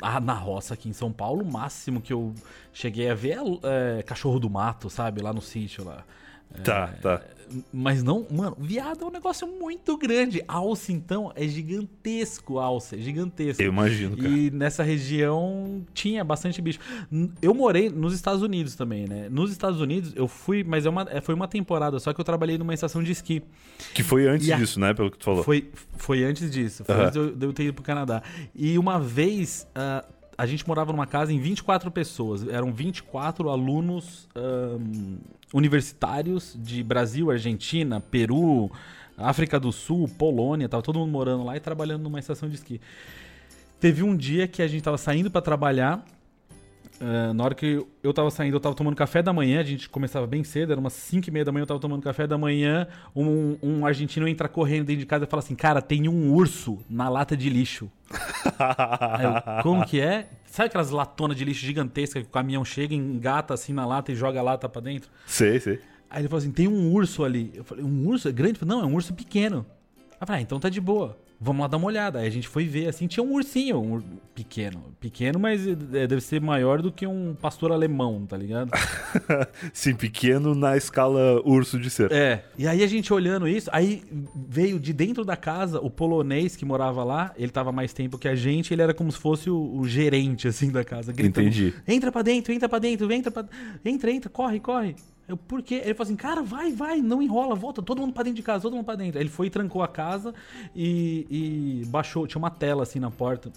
ah, na roça aqui em São Paulo, o máximo que eu cheguei a ver é, é, cachorro do mato, sabe, lá no sítio lá. Tá, tá. Mas não, mano, viado é um negócio muito grande. Alce, então, é gigantesco, alce, é gigantesco. Eu imagino, cara. E nessa região tinha bastante bicho. Eu morei nos Estados Unidos também, né? Nos Estados Unidos eu fui, mas é uma, é, foi uma temporada, só que eu trabalhei numa estação de esqui. Que foi antes a- disso, né? Pelo que tu falou. Foi, foi antes disso, foi Aham. antes de eu, de eu ter ido pro Canadá. E uma vez ah, a gente morava numa casa em 24 pessoas. Eram 24 alunos ahn, universitários de Brasil, Argentina, Peru, África do Sul, Polônia, tava todo mundo morando lá e trabalhando numa estação de esqui. Teve um dia que a gente tava saindo pra trabalhar. Ah, na hora que eu tava saindo, eu tava tomando café da manhã, a gente começava bem cedo, era umas 5 e meia da manhã, eu tava tomando café da manhã, um, um argentino entra correndo dentro de casa e fala assim, cara, tem um urso na lata de lixo. [LAUGHS] Aí eu, como que é? Sabe aquelas latonas de lixo gigantescas que o caminhão chega, engata assim na lata e joga a lata pra dentro? sei, sei. Aí ele falou assim: tem um urso ali. Eu falei: um urso? É grande? Falei, Não, é um urso pequeno. Eu falei: ah, então tá de boa. Vamos lá dar uma olhada. Aí a gente foi ver, assim, tinha um ursinho, um ur- pequeno. Pequeno, mas é, deve ser maior do que um pastor alemão, tá ligado? [LAUGHS] Sim, pequeno na escala urso de ser. É. E aí a gente olhando isso, aí veio de dentro da casa o polonês que morava lá, ele tava mais tempo que a gente, ele era como se fosse o, o gerente, assim, da casa. gritando, Entendi. Entra pra dentro, entra pra dentro, entra pra... Entra, entra, corre, corre. Eu, por quê? Ele falou assim, cara, vai, vai, não enrola, volta, todo mundo pra dentro de casa, todo mundo pra dentro. Aí ele foi e trancou a casa e, e baixou, tinha uma tela assim na porta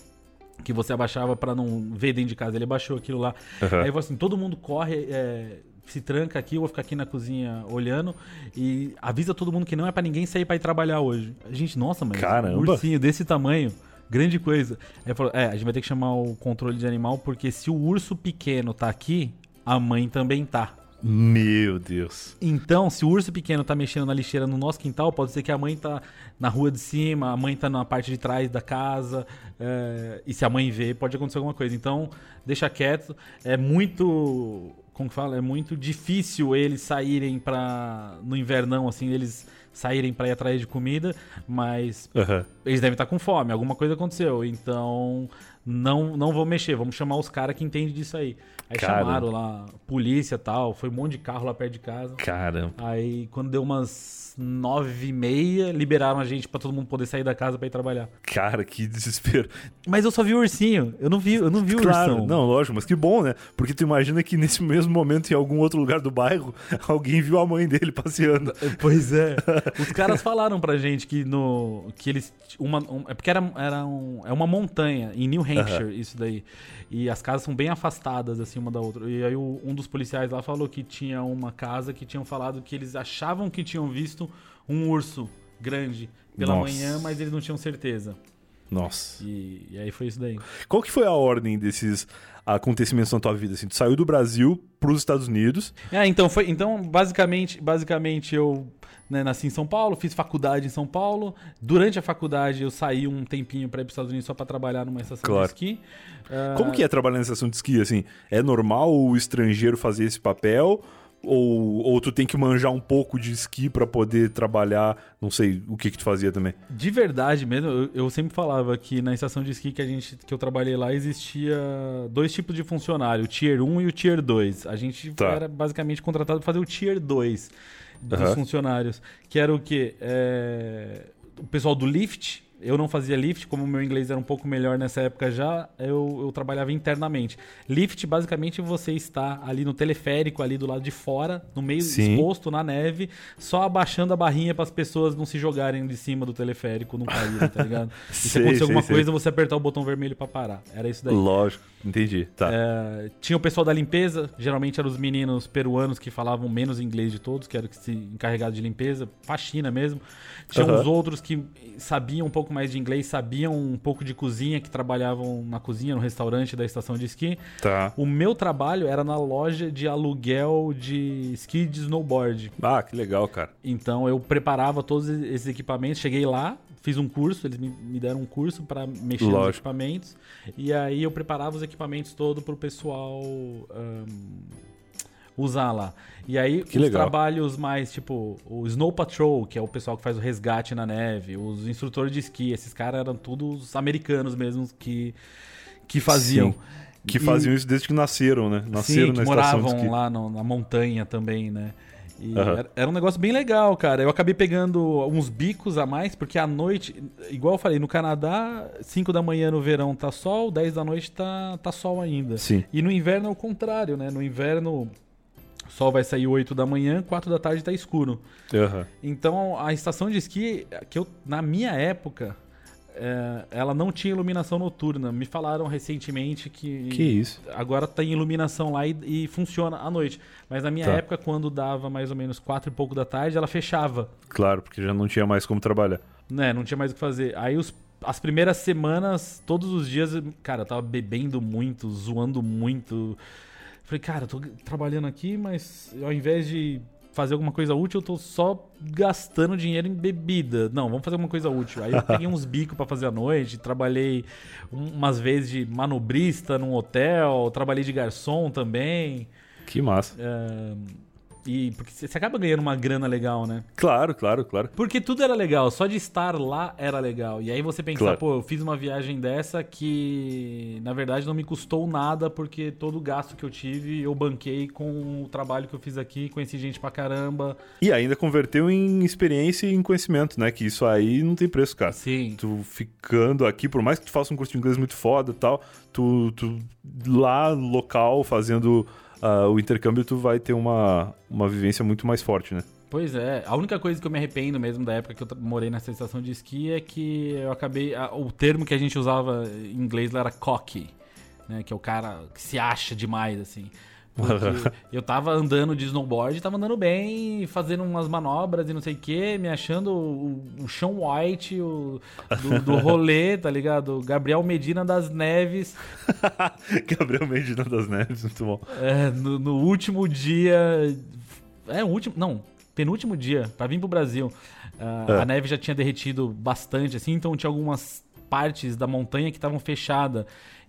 que você abaixava pra não ver dentro de casa. Ele baixou aquilo lá. Aham. Aí ele falou assim, todo mundo corre, é, se tranca aqui, eu vou ficar aqui na cozinha olhando e avisa todo mundo que não é pra ninguém sair pra ir trabalhar hoje. A gente, nossa, mas Caramba. um ursinho desse tamanho, grande coisa. Aí ele falou, é, a gente vai ter que chamar o controle de animal porque se o urso pequeno tá aqui, a mãe também tá. Meu Deus. Então, se o urso pequeno tá mexendo na lixeira no nosso quintal, pode ser que a mãe tá na rua de cima, a mãe tá na parte de trás da casa, é, e se a mãe vê, pode acontecer alguma coisa. Então, deixa quieto. É muito. Como que fala? É muito difícil eles saírem para No invernão, assim, eles saírem para ir atrás de comida, mas Aham. eles devem estar com fome, alguma coisa aconteceu. Então, não não vou mexer, vamos chamar os caras que entendem disso aí. Aí Cara. chamaram lá, polícia e tal, foi um monte de carro lá perto de casa. Caramba. Aí, quando deu umas nove e meia, liberaram a gente pra todo mundo poder sair da casa pra ir trabalhar. Cara, que desespero. Mas eu só vi o ursinho, eu não vi, eu não vi o Claro, ursão. não, lógico, mas que bom, né? Porque tu imagina que nesse mesmo momento, em algum outro lugar do bairro, [LAUGHS] alguém viu a mãe dele passeando. Pois é. Os caras falaram pra gente que no que eles uma um- é porque era, era um, é uma montanha em New Hampshire isso daí. E as casas são bem afastadas assim uma da outra. E aí o- um dos policiais lá falou que tinha uma casa que tinham falado que eles achavam que tinham visto um urso grande pela Nossa. manhã, mas eles não tinham certeza. Nossa. E, e aí foi isso daí. Qual que foi a ordem desses acontecimentos na tua vida? Assim, tu saiu do Brasil pros Estados Unidos. É, então foi, então basicamente, basicamente eu né, nasci em São Paulo, fiz faculdade em São Paulo. Durante a faculdade eu saí um tempinho para ir para os Estados Unidos só para trabalhar numa estação Claro. de esqui. Ah, Como que é trabalhar na estação de esqui, assim? É normal o estrangeiro fazer esse papel? Ou, ou tu tem que manjar um pouco de esqui pra poder trabalhar? Não sei o que que tu fazia também. De verdade mesmo, eu, eu sempre falava que na estação de esqui que a gente que eu trabalhei lá existia dois tipos de funcionário, o Tier 1 e o Tier 2. A gente Tá. era basicamente contratado para fazer o Tier 2 dos Aham. funcionários, que era o quê? É, o pessoal do lift, eu não fazia lift, como o meu inglês era um pouco melhor nessa época já, eu, eu trabalhava internamente. Lift, basicamente, você está ali no teleférico, ali do lado de fora, no meio Sim. exposto na neve, só abaixando a barrinha para as pessoas não se jogarem de cima do teleférico, não caírem, tá ligado? [LAUGHS] E se Sei, acontecer sei, alguma sei. coisa, você apertar o botão vermelho para parar. Era isso daí. Lógico, entendi. Tá. É, tinha o pessoal da limpeza, geralmente eram os meninos peruanos que falavam menos inglês de todos, que eram que se encarregados de limpeza, faxina mesmo. Tinha Aham. uns outros que sabiam um pouco mais de inglês, sabiam um pouco de cozinha, que trabalhavam na cozinha, no restaurante da estação de esqui. Tá. O meu trabalho era na loja de aluguel de esqui de snowboard. Ah, que legal, cara. Então eu preparava todos esses equipamentos, cheguei lá, fiz um curso, eles me, deram um curso para mexer nos Lógico. equipamentos. E aí eu preparava os equipamentos todo pro pessoal ahn, usar lá. E aí Que os legal. trabalhos mais tipo o Snow Patrol, que é o pessoal que faz o resgate na neve, os instrutores de esqui, esses caras eram todos americanos mesmo que que faziam. Sim. Que E- faziam isso desde que nasceram, né? Nasceram Sim, que na moravam lá no- na montanha também, né? E Aham. era, era um negócio bem legal, cara. Eu acabei pegando uns bicos a mais, porque à noite, igual eu falei, no Canadá, 5 da manhã no verão tá sol, 10 da noite tá, tá sol ainda. Sim. E no inverno é o contrário, né? No inverno, o sol vai sair 8 da manhã, 4 da tarde tá escuro. Aham. Então a estação de esqui, que eu, na minha época, é, ela não tinha iluminação noturna. Me falaram recentemente que, Que isso? agora tem iluminação lá e, e funciona à noite. Mas na minha Tá. época, quando dava mais ou menos quatro e pouco da tarde, ela fechava. Claro, porque já não tinha mais como trabalhar. Né? Não tinha mais o que fazer. Aí os- as primeiras semanas, todos os dias, cara, eu tava bebendo muito, zoando muito. Falei, cara, eu tô trabalhando aqui, mas ao invés de fazer alguma coisa útil, eu tô só gastando dinheiro em bebida. Não, vamos fazer alguma coisa útil. Aí eu [LAUGHS] peguei uns bicos pra fazer à noite, trabalhei um- umas vezes de manobrista num hotel, trabalhei de garçom também. Que massa. É, e porque você acaba ganhando uma grana legal, né? Claro, claro, claro. Porque tudo era legal, só de estar lá era legal. E aí você pensar, Claro. pô, eu fiz uma viagem dessa que na verdade não me custou nada, porque todo o gasto que eu tive eu banquei com o trabalho que eu fiz aqui, conheci gente pra caramba. E ainda converteu em experiência e em conhecimento, né? Que isso aí não tem preço, cara. Sim. Tu ficando aqui, por mais que tu faça um curso de inglês muito foda e tal, tu, tu lá local fazendo ah, o intercâmbio, tu vai ter uma, uma vivência muito mais forte, né? Pois é, a única coisa que eu me arrependo mesmo da época que eu morei nessa estação de esqui é que eu acabei. a- o termo que a gente usava em inglês lá era cocky, né? Que é o cara que se acha demais, assim. Porque [LAUGHS] eu tava andando de snowboard, tava andando bem, fazendo umas manobras e não sei o que, me achando o, o Sean White o, do, do [LAUGHS] rolê, tá ligado? Gabriel Medina das Neves. [LAUGHS] Gabriel Medina das Neves, muito bom. É, no, no último dia. É, o último. Não, penúltimo dia, pra vir pro Brasil. Uh, é. A neve já tinha derretido bastante, assim, então tinha algumas partes da montanha que estavam fechadas.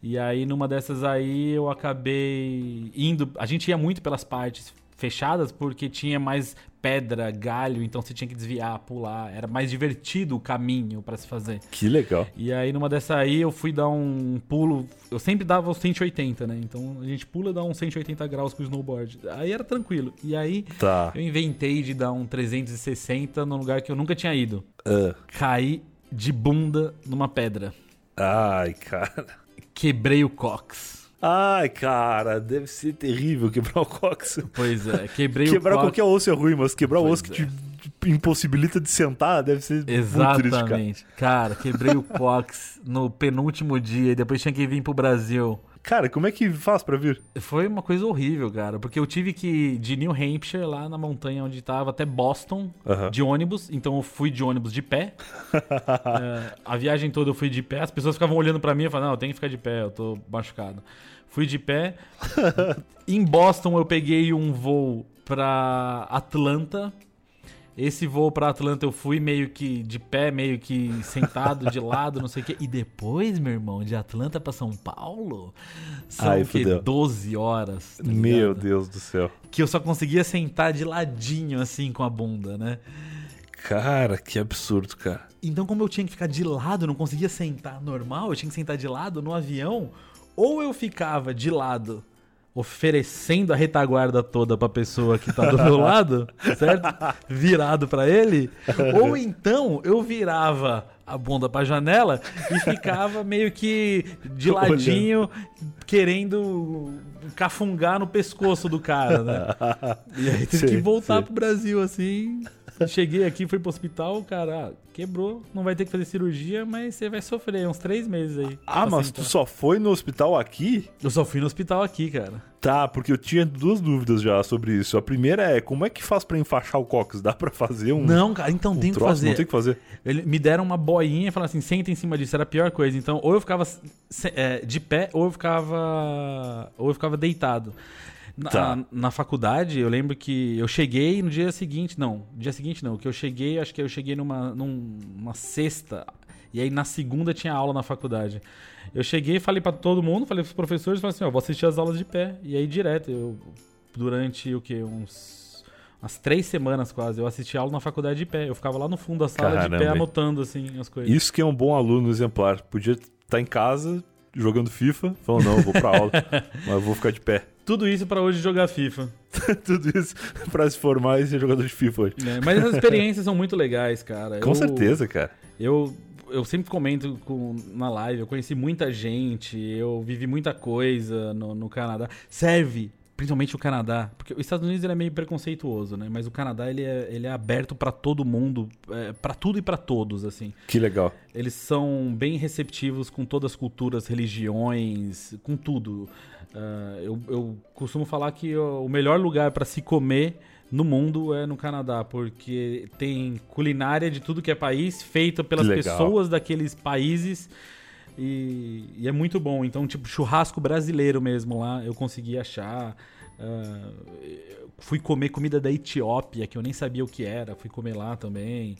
E aí, numa dessas aí, eu acabei indo. A gente ia muito pelas partes fechadas porque tinha mais pedra, galho, então você tinha que desviar, pular. Era mais divertido o caminho para se fazer. Que legal. E aí, numa dessa aí, eu fui dar um pulo. Eu sempre dava os 180, né? Então a gente pula e dá uns 180 graus com o snowboard. Aí era tranquilo. E aí, tá. eu inventei de dar um 360 num lugar que eu nunca tinha ido. Uh. Caí de bunda numa pedra. Ai, cara. Quebrei o cox. Ai, cara, deve ser terrível quebrar o cox. Pois é, quebrei quebrar o cox. qualquer osso é ruim, mas quebrar Pois o osso que é. te te impossibilita de sentar deve ser muito triste, cara. Exatamente. cara. quebrei o cox no penúltimo dia e depois tinha que vir pro Brasil. Cara, como é que faz pra vir? Foi uma coisa horrível, cara, porque eu tive que ir de New Hampshire, lá na montanha onde tava, até Boston, de ônibus. Então eu fui de ônibus de pé. [LAUGHS] É, a viagem toda eu fui de pé. As pessoas ficavam olhando pra mim e falavam, não, eu tenho que ficar de pé, eu tô machucado. Fui de pé. [LAUGHS] em Boston eu peguei um voo pra Atlanta. Esse voo pra Atlanta eu fui meio que de pé, meio que sentado de lado, não sei o quê. E depois, meu irmão, de Atlanta pra São Paulo, são Ai, o quê? fudeu. 12 horas. tá Meu? Deus do céu. Que eu só conseguia sentar de ladinho, assim, com a bunda, né? Cara, que absurdo, cara. Então, como eu tinha que ficar de lado, não conseguia sentar normal, eu tinha que sentar de lado no avião, ou eu ficava de lado oferecendo a retaguarda toda pra pessoa que tá do meu lado, [LAUGHS] certo? Virado pra ele, [LAUGHS] ou então eu virava a bunda pra janela e ficava meio que de ladinho querendo cafungar no pescoço do cara, né? [LAUGHS] E aí tive Sei, que voltar sei. pro Brasil assim. Cheguei aqui, fui pro hospital, cara, ah, quebrou, não vai ter que fazer cirurgia, mas você vai sofrer uns três meses aí. Ah, mas sentar. tu só foi no hospital aqui? Eu só fui no hospital aqui, cara. Tá, porque eu tinha duas dúvidas já sobre isso. A primeira é, como é que faz pra enfaixar o cox? Dá pra fazer um, Não, cara, então um tem que troço? fazer. Não tem que fazer. Ele, me deram uma boinha e falaram assim: senta em cima disso. Era a pior coisa. Então, ou eu ficava é, de pé, ou eu ficava. Ou eu ficava deitado. Na, Tá. na faculdade, eu lembro que eu cheguei no dia seguinte. Não, no dia seguinte não. Que eu cheguei, acho que eu cheguei numa, num- numa sexta. E aí na segunda tinha aula na faculdade. Eu cheguei, falei pra todo mundo, falei pros professores, falei assim, ó, vou assistir as aulas de pé. E aí direto, eu durante o que uns umas três semanas quase, eu assisti aula na faculdade de pé. Eu ficava lá no fundo da sala de Caramba, pé hein? anotando assim as coisas. Isso que é um bom aluno exemplar. Podia estar em casa jogando FIFA, falando, não, eu vou pra aula, [LAUGHS] mas eu vou ficar de pé. Tudo isso pra hoje jogar FIFA. [LAUGHS] Tudo isso pra se formar e ser jogador de FIFA hoje. né? Mas essas experiências são muito legais, cara. Com Eu- certeza, cara. Eu, eu sempre comento com- na live, eu conheci muita gente, eu vivi muita coisa no, no Canadá. Serve, principalmente o Canadá, porque os Estados Unidos ele é meio preconceituoso, né? Mas o Canadá ele é, ele é aberto pra todo mundo, é, para tudo e pra todos, assim. Que legal. Eles são bem receptivos com todas as culturas, religiões, com tudo. Ah, eu, eu costumo falar que o melhor lugar para se comer no mundo é no Canadá, porque tem culinária de tudo que é país, feita pelas legal. pessoas daqueles países. E, e é muito bom. Então, tipo, churrasco brasileiro mesmo lá, eu consegui achar. Eu fui comer comida da Etiópia, que eu nem sabia o que era, fui comer lá também.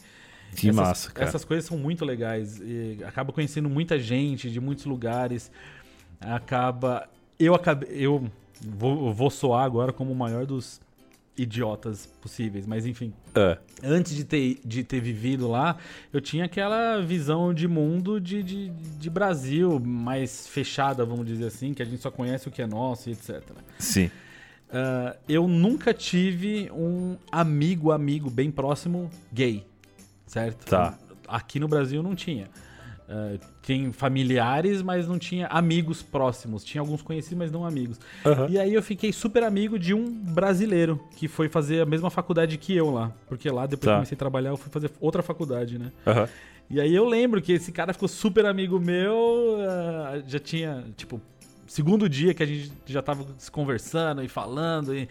Que essas, massa, cara. Essas coisas são muito legais. E acaba conhecendo muita gente de muitos lugares. Acaba. Eu acabei. Eu vou, vou soar agora como o maior dos idiotas possíveis, mas enfim. É. Antes de ter, de ter vivido lá, eu tinha aquela visão de mundo de, de, de Brasil mais fechada, vamos dizer assim, que a gente só conhece o que é nosso e etc. Sim. Ah, eu nunca tive um amigo, amigo bem próximo gay, certo? Tá. Aqui no Brasil não tinha. Ah, tem familiares, mas não tinha amigos próximos. Tinha alguns conhecidos, mas não amigos. Aham. E aí eu fiquei super amigo de um brasileiro que foi fazer a mesma faculdade que eu lá. Porque lá, depois que Tá. eu comecei a trabalhar, eu fui fazer outra faculdade, né? Aham. E aí eu lembro que esse cara ficou super amigo meu, ah, já tinha, tipo, segundo dia que a gente já tava se conversando e falando, e,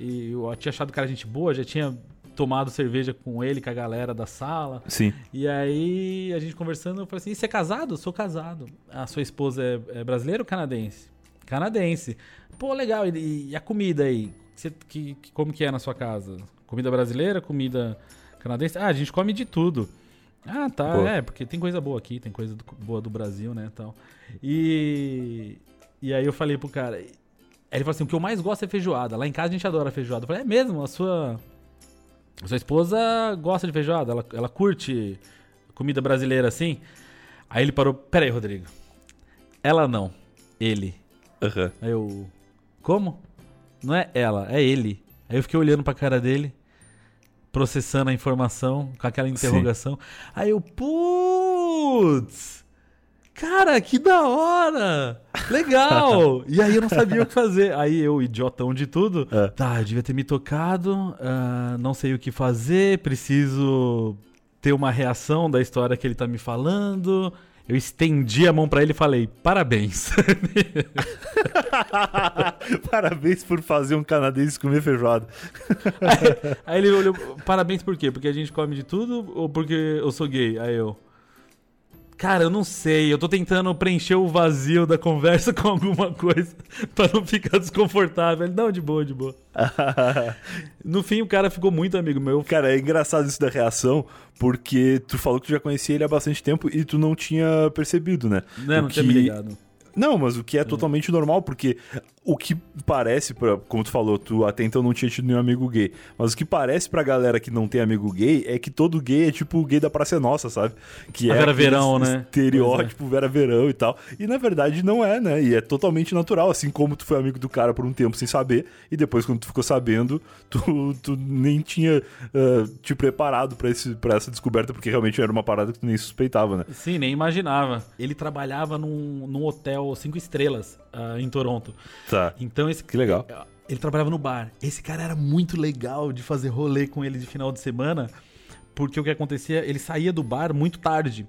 e eu tinha achado o cara gente boa, já tinha tomado cerveja com ele, com a galera da sala. Sim. E aí, a gente conversando, eu falei assim: e você é casado? Eu sou casado. A sua esposa é, é brasileira ou canadense? Canadense. Pô, legal. E, e a comida aí? Você, que, que, como que é na sua casa? Comida brasileira, comida canadense? Ah, a gente come de tudo. Ah, tá. Pô. É, porque tem coisa boa aqui, tem coisa do, boa do Brasil, né, tal. E, e aí eu falei pro cara... Ele falou assim, o que eu mais gosto é feijoada. Lá em casa a gente adora feijoada. Eu falei, é mesmo? A sua... A sua esposa gosta de feijoada? Ela, ela curte comida brasileira assim? Aí ele parou, pera aí, Rodrigo. Ela não. Ele. Uhum. Aí eu... Como? Não é ela, é ele. Aí eu fiquei olhando pra cara dele processando a informação com aquela interrogação. Sim. Aí eu, putz! Cara, que da hora! Legal! [LAUGHS] e aí eu não sabia o que fazer. Aí eu, idiotão de tudo, é. tá, eu devia ter me tocado, uh, não sei o que fazer, preciso ter uma reação da história que ele tá me falando. Eu estendi a mão para ele e falei: parabéns. [LAUGHS] parabéns por fazer um canadense comer feijoada. aí, [LAUGHS] aí, ele olhou: parabéns por quê? Porque a gente come de tudo ou porque eu sou gay? Aí eu. Cara, eu não sei. Eu tô tentando preencher o vazio da conversa [LAUGHS] com alguma coisa para não ficar desconfortável. Ele, não, de boa, de boa. [LAUGHS] no fim, o cara ficou muito amigo meu. Cara, é engraçado isso da reação, porque tu falou que tu já conhecia ele há bastante tempo e tu não tinha percebido, né? Não, não que... tinha me ligado. Não, mas o que é, é. totalmente normal, porque o que parece, pra, como tu falou, tu até então não tinha tido nenhum amigo gay, mas o que parece pra galera que não tem amigo gay é que todo gay é tipo o gay da Praça é Nossa, sabe? Que a é Vera Verão, né? Estereótipo, é. Vera Verão e tal. E na verdade não é, né? E é totalmente natural, assim como tu foi amigo do cara por um tempo sem saber, e depois quando tu ficou sabendo, [LAUGHS] tu, tu nem tinha uh, te preparado pra, esse, pra essa descoberta, porque realmente era uma parada que tu nem suspeitava, né? Sim, nem imaginava. Ele trabalhava num, num hotel cinco estrelas uh, em Toronto. Tá. Então esse que legal. Ele trabalhava no bar. Esse cara era muito legal de fazer rolê com ele de final de semana, porque o que acontecia, ele saía do bar muito tarde.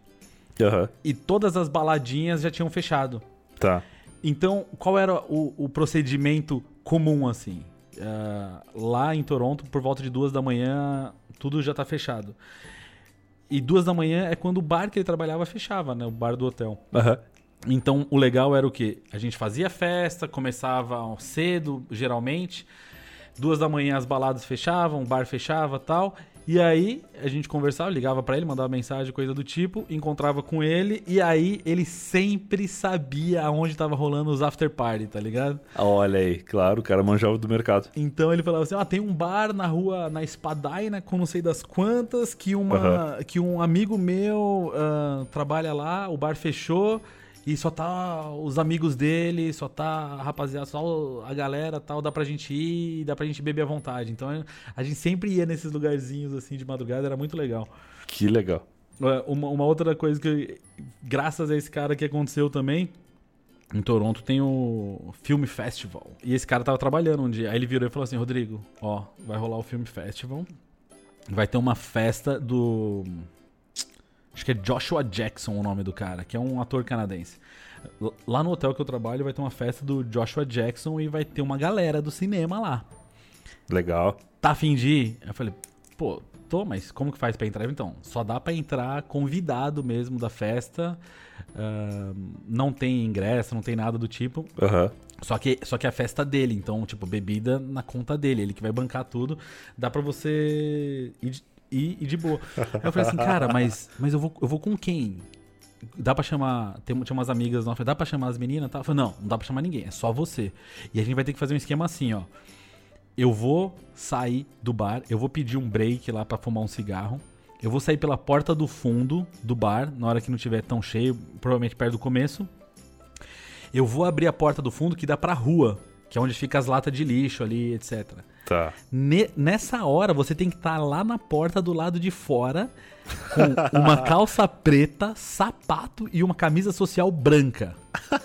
Uhum. E todas as baladinhas já tinham fechado. Tá. Então, qual era o, o procedimento comum assim? Uh, lá em Toronto, por volta de duas da manhã, tudo já tá fechado. E duas da manhã é quando o bar que ele trabalhava fechava, né? O bar do hotel. Uhum. Então, o legal era o que? A gente fazia festa, começava cedo, geralmente. Duas da manhã as baladas fechavam, o bar fechava tal. E aí a gente conversava, ligava para ele, mandava mensagem, coisa do tipo, encontrava com ele e aí ele sempre sabia aonde tava rolando os after party, tá ligado? Olha aí, claro, o cara manjava do mercado. Então ele falava assim: "Ah, tem um bar na rua na Espadaina, com não sei das quantas, que uma uhum. que um amigo meu uh, trabalha lá, o bar fechou, e só tá os amigos dele, só tá a rapaziada, só a galera tal, dá pra gente ir, dá pra gente beber à vontade. Então a gente sempre ia nesses lugarzinhos assim de madrugada, era muito legal. Que legal. É, uma, uma outra coisa que, graças a esse cara que aconteceu também, em Toronto tem o Film Festival. E esse cara tava trabalhando um dia. Aí ele virou e falou assim: Rodrigo, ó, vai rolar o Film Festival. Vai ter uma festa do Acho que é Joshua Jackson o nome do cara, que é um ator canadense. Lá no hotel que eu trabalho vai ter uma festa do Joshua Jackson e vai ter uma galera do cinema lá. Legal. Tá afim de ir? Eu falei, pô, tô, mas como que faz para entrar? Então, só dá para entrar convidado mesmo da festa. Uh, não tem ingresso, não tem nada do tipo. Uhum. Só que, só que é a festa dele, então, tipo, bebida na conta dele, ele que vai bancar tudo. Dá para você ir e, e de boa. Aí eu falei assim, cara, mas, mas eu, vou, eu vou com quem? Dá pra chamar. Tem, tinha umas amigas lá, dá pra chamar as meninas? Tá? Eu falei, não, não dá pra chamar ninguém, é só você. E a gente vai ter que fazer um esquema assim, ó. Eu vou sair do bar, eu vou pedir um break lá para fumar um cigarro. Eu vou sair pela porta do fundo do bar, na hora que não tiver tão cheio, provavelmente perto do começo. Eu vou abrir a porta do fundo que dá pra rua, que é onde fica as latas de lixo ali, etc. Tá. Ne nessa hora, você tem que estar tá lá na porta do lado de fora, com [LAUGHS] uma calça preta, sapato e uma camisa social branca.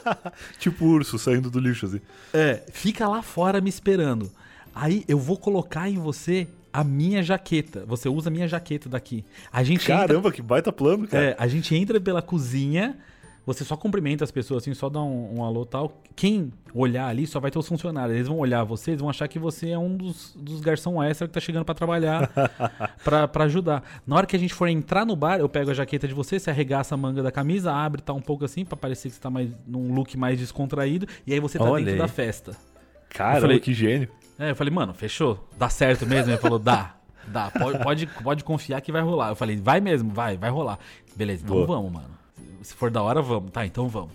[LAUGHS] tipo urso saindo do lixo, assim. É, fica lá fora me esperando. Aí eu vou colocar em você a minha jaqueta. Você usa a minha jaqueta daqui. A gente Caramba, entra... que baita plano, cara. É, a gente entra pela cozinha você só cumprimenta as pessoas, assim, só dá um, um alô tal. Quem olhar ali só vai ter os funcionários. Eles vão olhar você, eles vão achar que você é um dos, dos garçom extra que tá chegando para trabalhar, [LAUGHS] pra, pra ajudar. Na hora que a gente for entrar no bar, eu pego a jaqueta de você, você arregaça a manga da camisa, abre, tá um pouco assim, pra parecer que você tá mais, num look mais descontraído, e aí você tá dentro da festa. Cara, Eu falei- que gênio. É, eu falei, mano, fechou? Dá certo mesmo? Ele falou, dá. Dá, pode, pode, pode confiar que vai rolar. Eu falei, vai mesmo, vai, vai rolar. Beleza, então Boa. vamos, mano. Se for da hora, vamos. Tá, então vamos.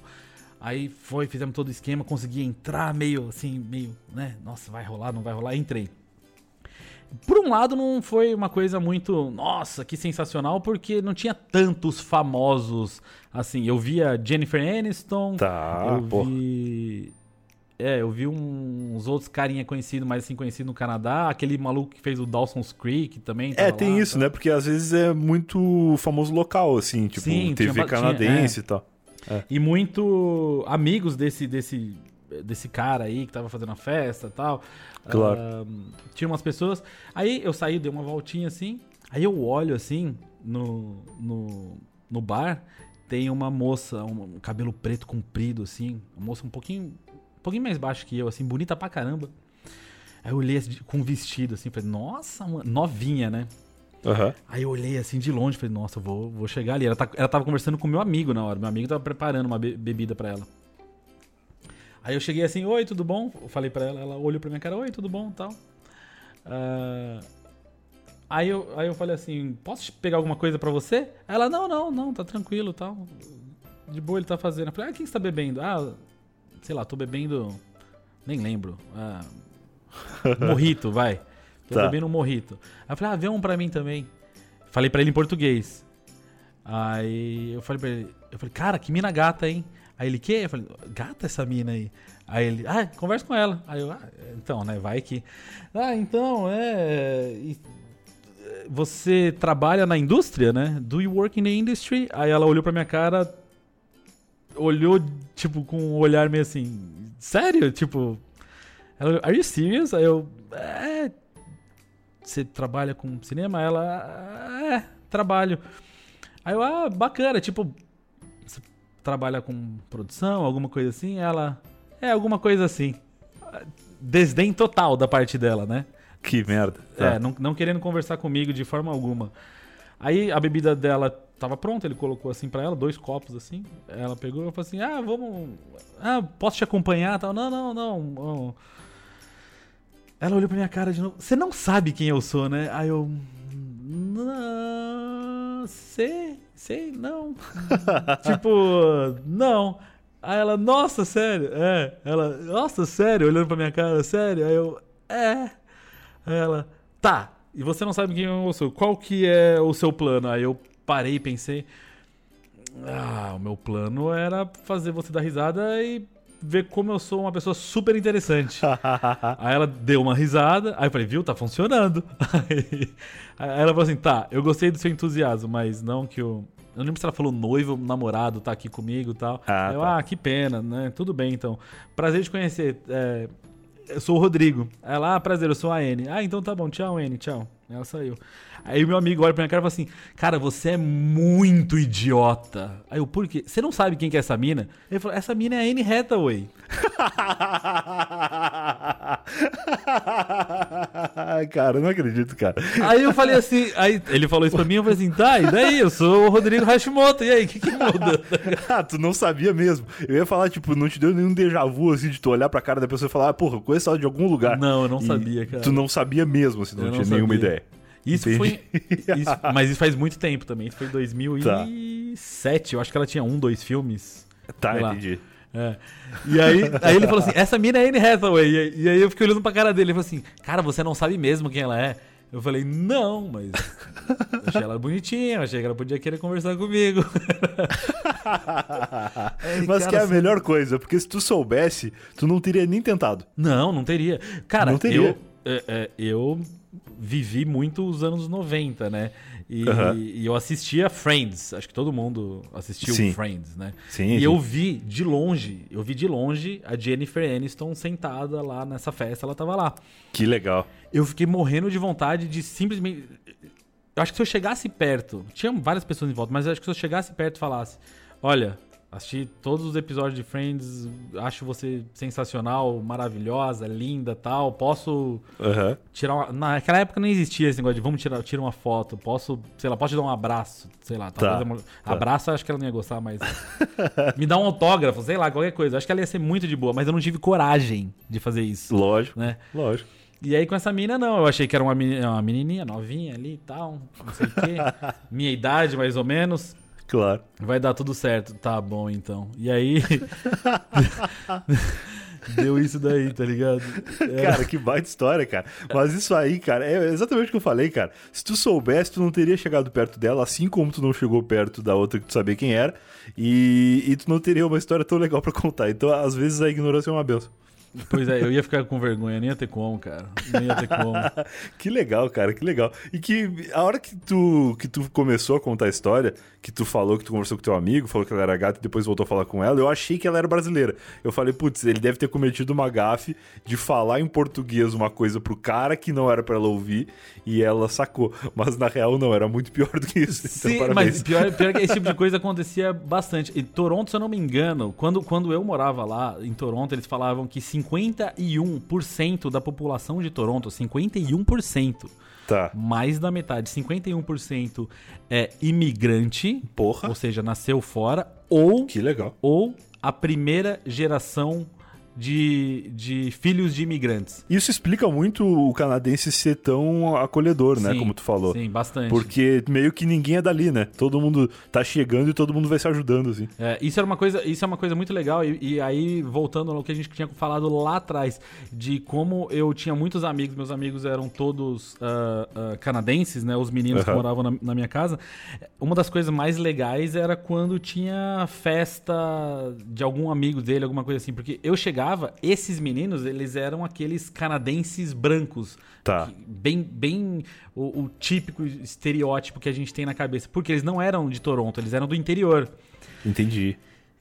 Aí foi, fizemos todo o esquema, consegui entrar meio assim, meio, né? Nossa, vai rolar, não vai rolar? Entrei. Por um lado, não foi uma coisa muito, nossa, que sensacional, porque não tinha tantos famosos assim. Eu via Jennifer Aniston, Tá, eu pô. vi. É, eu vi uns outros carinha conhecido, mais assim conhecido no Canadá. Aquele maluco que fez o Dawson's Creek também. É, tem lá, isso, tá? né? Porque às vezes é muito famoso local, assim, tipo, Sim, TV tinha ba- tinha- canadense e tal. E muito amigos desse, desse, desse cara aí que tava fazendo a festa e tal. Claro. Ah, tinha umas pessoas. Aí eu saí, dei uma voltinha assim. Aí eu olho assim no, no, no bar. Tem uma moça, um, cabelo preto comprido, assim. Uma moça um pouquinho, pouquinho mais baixa que eu, assim, bonita pra caramba. Aí eu olhei assim, com um vestido, assim, falei, nossa, mano, novinha, né? Aham. Aí eu olhei assim de longe, falei, nossa, eu vou, vou chegar ali. Ela, tá, ela tava conversando com meu amigo na hora. Meu amigo tava preparando uma be- bebida pra ela. Aí eu cheguei assim, oi, tudo bom? Eu falei pra ela, ela olhou pra minha cara, oi, tudo bom, tal. Ah, aí, eu, aí eu falei assim, posso pegar alguma coisa pra você? Ela, não, não, não, tá tranquilo, tal. De boa ele tá fazendo. Eu falei, ah, o que você tá bebendo? Ah, sei lá, tô bebendo, nem lembro. Ah, [LAUGHS] morrito, vai. Tô Tá. bebendo um morrito. Aí eu falei, ah, vê um pra mim também. Falei pra ele em português. Aí eu falei pra ele, eu falei, cara, que mina gata, hein? Aí ele, que? Eu falei, gata essa mina aí. Aí ele, ah, conversa com ela. Aí eu, ah, então, né, vai que. Ah, então, é. Você trabalha na indústria, né? Do you work in the industry? Aí ela olhou pra minha cara, olhou, tipo, com um olhar meio assim, sério? Tipo, ela, are you serious? Aí eu, é. Você trabalha com cinema? Ela, é, trabalho. Aí eu, ah, bacana, tipo, você trabalha com produção, alguma coisa assim? Ela, é, alguma coisa assim. Desdém total da parte dela, né? Que merda. Tá. É, não, não querendo conversar comigo de forma alguma. Aí a bebida dela tava pronta, ele colocou assim pra ela, dois copos assim. Ela pegou e falou assim: Ah, vamos. Ah, posso te acompanhar? Tal. Não, não, não. não. Ela olhou pra minha cara de novo. Você não sabe quem eu sou, né? Aí eu. Não. Sei, sei, não. [LAUGHS] tipo, não. Aí ela, nossa, sério? É. Ela, nossa, sério? Olhando pra minha cara, sério? Aí eu, é. Aí ela, tá. E você não sabe quem eu sou. Qual que é o seu plano? Aí eu parei e pensei. Ah, o meu plano era fazer você dar risada e ver como eu sou uma pessoa super interessante. [LAUGHS] aí ela deu uma risada, aí eu falei, viu, tá funcionando. Aí, [LAUGHS] aí ela falou assim, tá, eu gostei do seu entusiasmo, mas não que o. Eu não lembro se ela falou noivo, namorado, tá aqui comigo e tal. Ah, eu, tá. ah, que pena, né? Tudo bem, então. Prazer de conhecer. É, eu sou o Rodrigo. Ela, ah, prazer, eu sou a N. Ah, então tá bom, tchau, N, tchau. Ela saiu. Aí meu amigo olha pra minha cara e fala assim: Cara, você é muito idiota. Aí eu, por quê? Você não sabe quem que é essa mina? Ele falou: Essa mina é a Anne Hathaway. [LAUGHS] Cara, eu não acredito, cara. Aí eu falei assim: aí ele falou isso pra mim, eu falei assim: Tá, e daí? Eu sou o Rodrigo Hashimoto. E aí, o que, que muda? [LAUGHS] ah, tu não sabia mesmo. Eu ia falar, tipo, não te deu nenhum déjà vu, assim, de tu olhar pra cara da pessoa e falar, ah, porra, conheço ela de algum lugar. Não, eu não E sabia, cara. Tu não sabia mesmo, assim, não Eu tinha não nenhuma ideia. Isso Entendi. foi. [LAUGHS] isso- mas isso faz muito tempo também. Isso foi em 2007. Eu acho que ela tinha um, dois filmes. Tá, entendi. É. E aí, aí ele falou assim: essa mina é Anne Hathaway. E, aí- e aí eu fiquei olhando pra cara dele. Ele falou assim: Cara, você não sabe mesmo quem ela é? Eu falei: Não, mas. Achei ela bonitinha, achei que ela podia querer conversar comigo. [LAUGHS] Mas cara, que é a assim, melhor coisa, porque se tu soubesse, tu não teria nem tentado. Não, não teria. Cara, Não teria. Eu, é, é, eu vivi muito os anos 90, né? E, Aham. e eu assistia Friends. Acho que todo mundo assistiu Sim. Friends, né? Sim, E sim. eu vi de longe, eu vi de longe a Jennifer Aniston sentada lá nessa festa, ela tava lá. Que legal. Eu fiquei morrendo de vontade de simplesmente. Eu acho que se eu chegasse perto, tinha várias pessoas em volta, mas eu acho que se eu chegasse perto e falasse: Olha, Assisti todos os episódios de Friends, acho você sensacional, maravilhosa, linda tal. Posso Aham. tirar uma... Naquela época não existia esse negócio de vamos tirar, tira uma foto. Posso, sei lá, posso te dar um abraço, sei lá. Tá, uma- tá. Abraço, acho que ela não ia gostar, mas. Me dá um autógrafo, sei lá, qualquer coisa. Acho que ela ia ser muito de boa, mas eu não tive coragem de fazer isso, Lógico, né? lógico. E aí com essa mina, não. Eu achei que era uma menininha novinha ali e tal, não sei o quê. [LAUGHS] Minha idade, mais ou menos. Claro. Vai dar tudo certo. Tá bom, então. E aí. [LAUGHS] Deu isso daí, tá ligado? É. Cara, que baita história, cara. Mas isso aí, cara, é exatamente o que eu falei, cara. Se tu soubesse, tu não teria chegado perto dela, assim como tu não chegou perto da outra que tu sabia quem era, e, e tu não teria uma história tão legal pra contar. Então, às vezes, a ignorância é uma benção. Pois é, eu ia ficar com vergonha, nem ia ter como, cara. Nem ia ter como. [LAUGHS] Que legal, cara, que legal. E que a hora que tu, que tu começou a contar a história, que tu falou que tu conversou com teu amigo, falou que ela era gata e depois voltou a falar com ela, eu achei que ela era brasileira. Eu falei, putz, ele deve ter cometido uma gafe de falar em português uma coisa pro cara que não era pra ela ouvir e ela sacou. Mas na real não, era muito pior [LAUGHS] do que isso. Então, Sim, parabéns. mas pior, pior que esse tipo de coisa acontecia bastante. E Toronto, se eu não me engano, quando, quando eu morava lá em Toronto, eles falavam que 51% da população de Toronto, 51%, Tá. mais da metade, 51% é imigrante, Porra. ou seja, nasceu fora, ou, Que legal. ou a primeira geração de, de filhos de imigrantes. Isso explica muito o canadense ser tão acolhedor, né? Sim, Como tu falou. Sim, bastante. Porque meio que ninguém é dali, né? Todo mundo tá chegando e todo mundo vai se ajudando, assim. É, isso, era uma coisa, isso é uma coisa muito legal. E, e aí, voltando ao que a gente tinha falado lá atrás, de como eu tinha muitos amigos, meus amigos eram todos ah, ah, canadenses, né? Os meninos que Aham. moravam na, na minha casa. Uma das coisas mais legais era quando tinha festa de algum amigo dele, alguma coisa assim. Porque eu chegava, esses meninos, eles eram aqueles canadenses brancos. Tá. Bem, bem o, o típico estereótipo que a gente tem na cabeça. Porque eles não eram de Toronto, eles eram do interior. Entendi.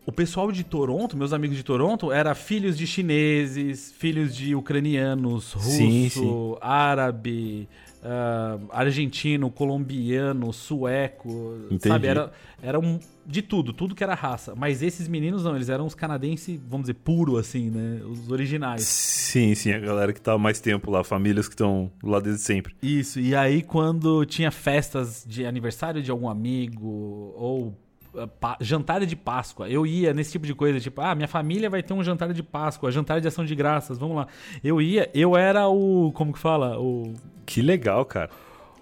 O pessoal de Toronto, meus amigos de Toronto, era filhos de chineses, filhos de ucranianos, russo, Sim, sim. árabe, ah, argentino, colombiano, sueco, Entendi. sabe? Era, era um, de tudo, tudo que era raça. Mas esses meninos não, eles eram os canadenses, vamos dizer, puro assim, né? Os originais. Sim, sim, a galera que tá mais tempo lá, famílias que estão lá desde sempre. Isso, e aí quando tinha festas de aniversário de algum amigo ou jantar de Páscoa, eu ia nesse tipo de coisa, tipo, ah, minha família vai ter um jantar de Páscoa, jantar de ação de graças, vamos lá. Eu ia, eu era o, como que fala? O, Que legal, cara.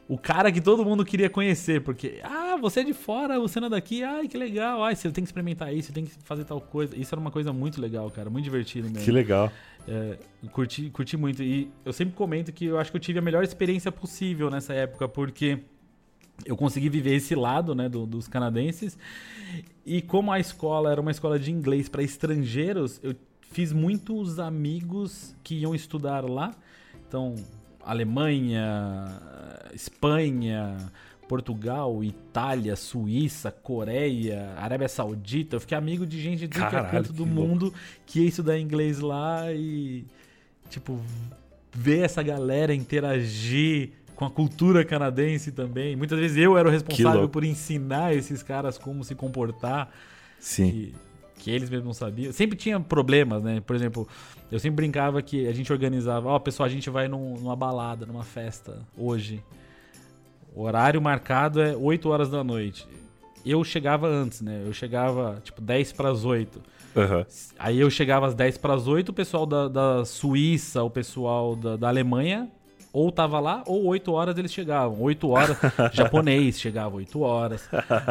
o cara que todo mundo queria conhecer, porque, ah, você é de fora, você não é daqui, ai, que legal, ai, você tem que experimentar isso, você tem que fazer tal coisa. Isso era uma coisa muito legal, cara, muito divertido mesmo. Que legal. É, curti, curti muito. E eu sempre comento que eu acho que eu tive a melhor experiência possível nessa época, porque eu consegui viver esse lado né, do- dos canadenses. E como a escola era uma escola de inglês para estrangeiros, eu fiz muitos amigos que iam estudar lá. Então, Alemanha, Espanha, Portugal, Itália, Suíça, Coreia, Arábia Saudita. Eu fiquei amigo de gente de Caralho, canto do que louco. mundo que ia estudar inglês lá e, tipo, ver essa galera interagir com a cultura canadense também. Muitas vezes eu era o responsável por ensinar esses caras como se comportar Sim. que, que eles mesmos não sabiam. Sempre tinha problemas, né? Por exemplo, eu sempre brincava que a gente organizava, ó, pessoal, a gente vai num- numa balada, numa festa hoje. O horário marcado é 8 horas da noite. Eu chegava antes, né? Eu chegava, tipo, 10 para as 8. Aham. Aí eu chegava às 10 para as 8, o pessoal da, da Suíça, o pessoal da, da Alemanha, ou tava lá, ou 8 horas eles chegavam. 8 horas, [LAUGHS] japonês chegava 8 horas.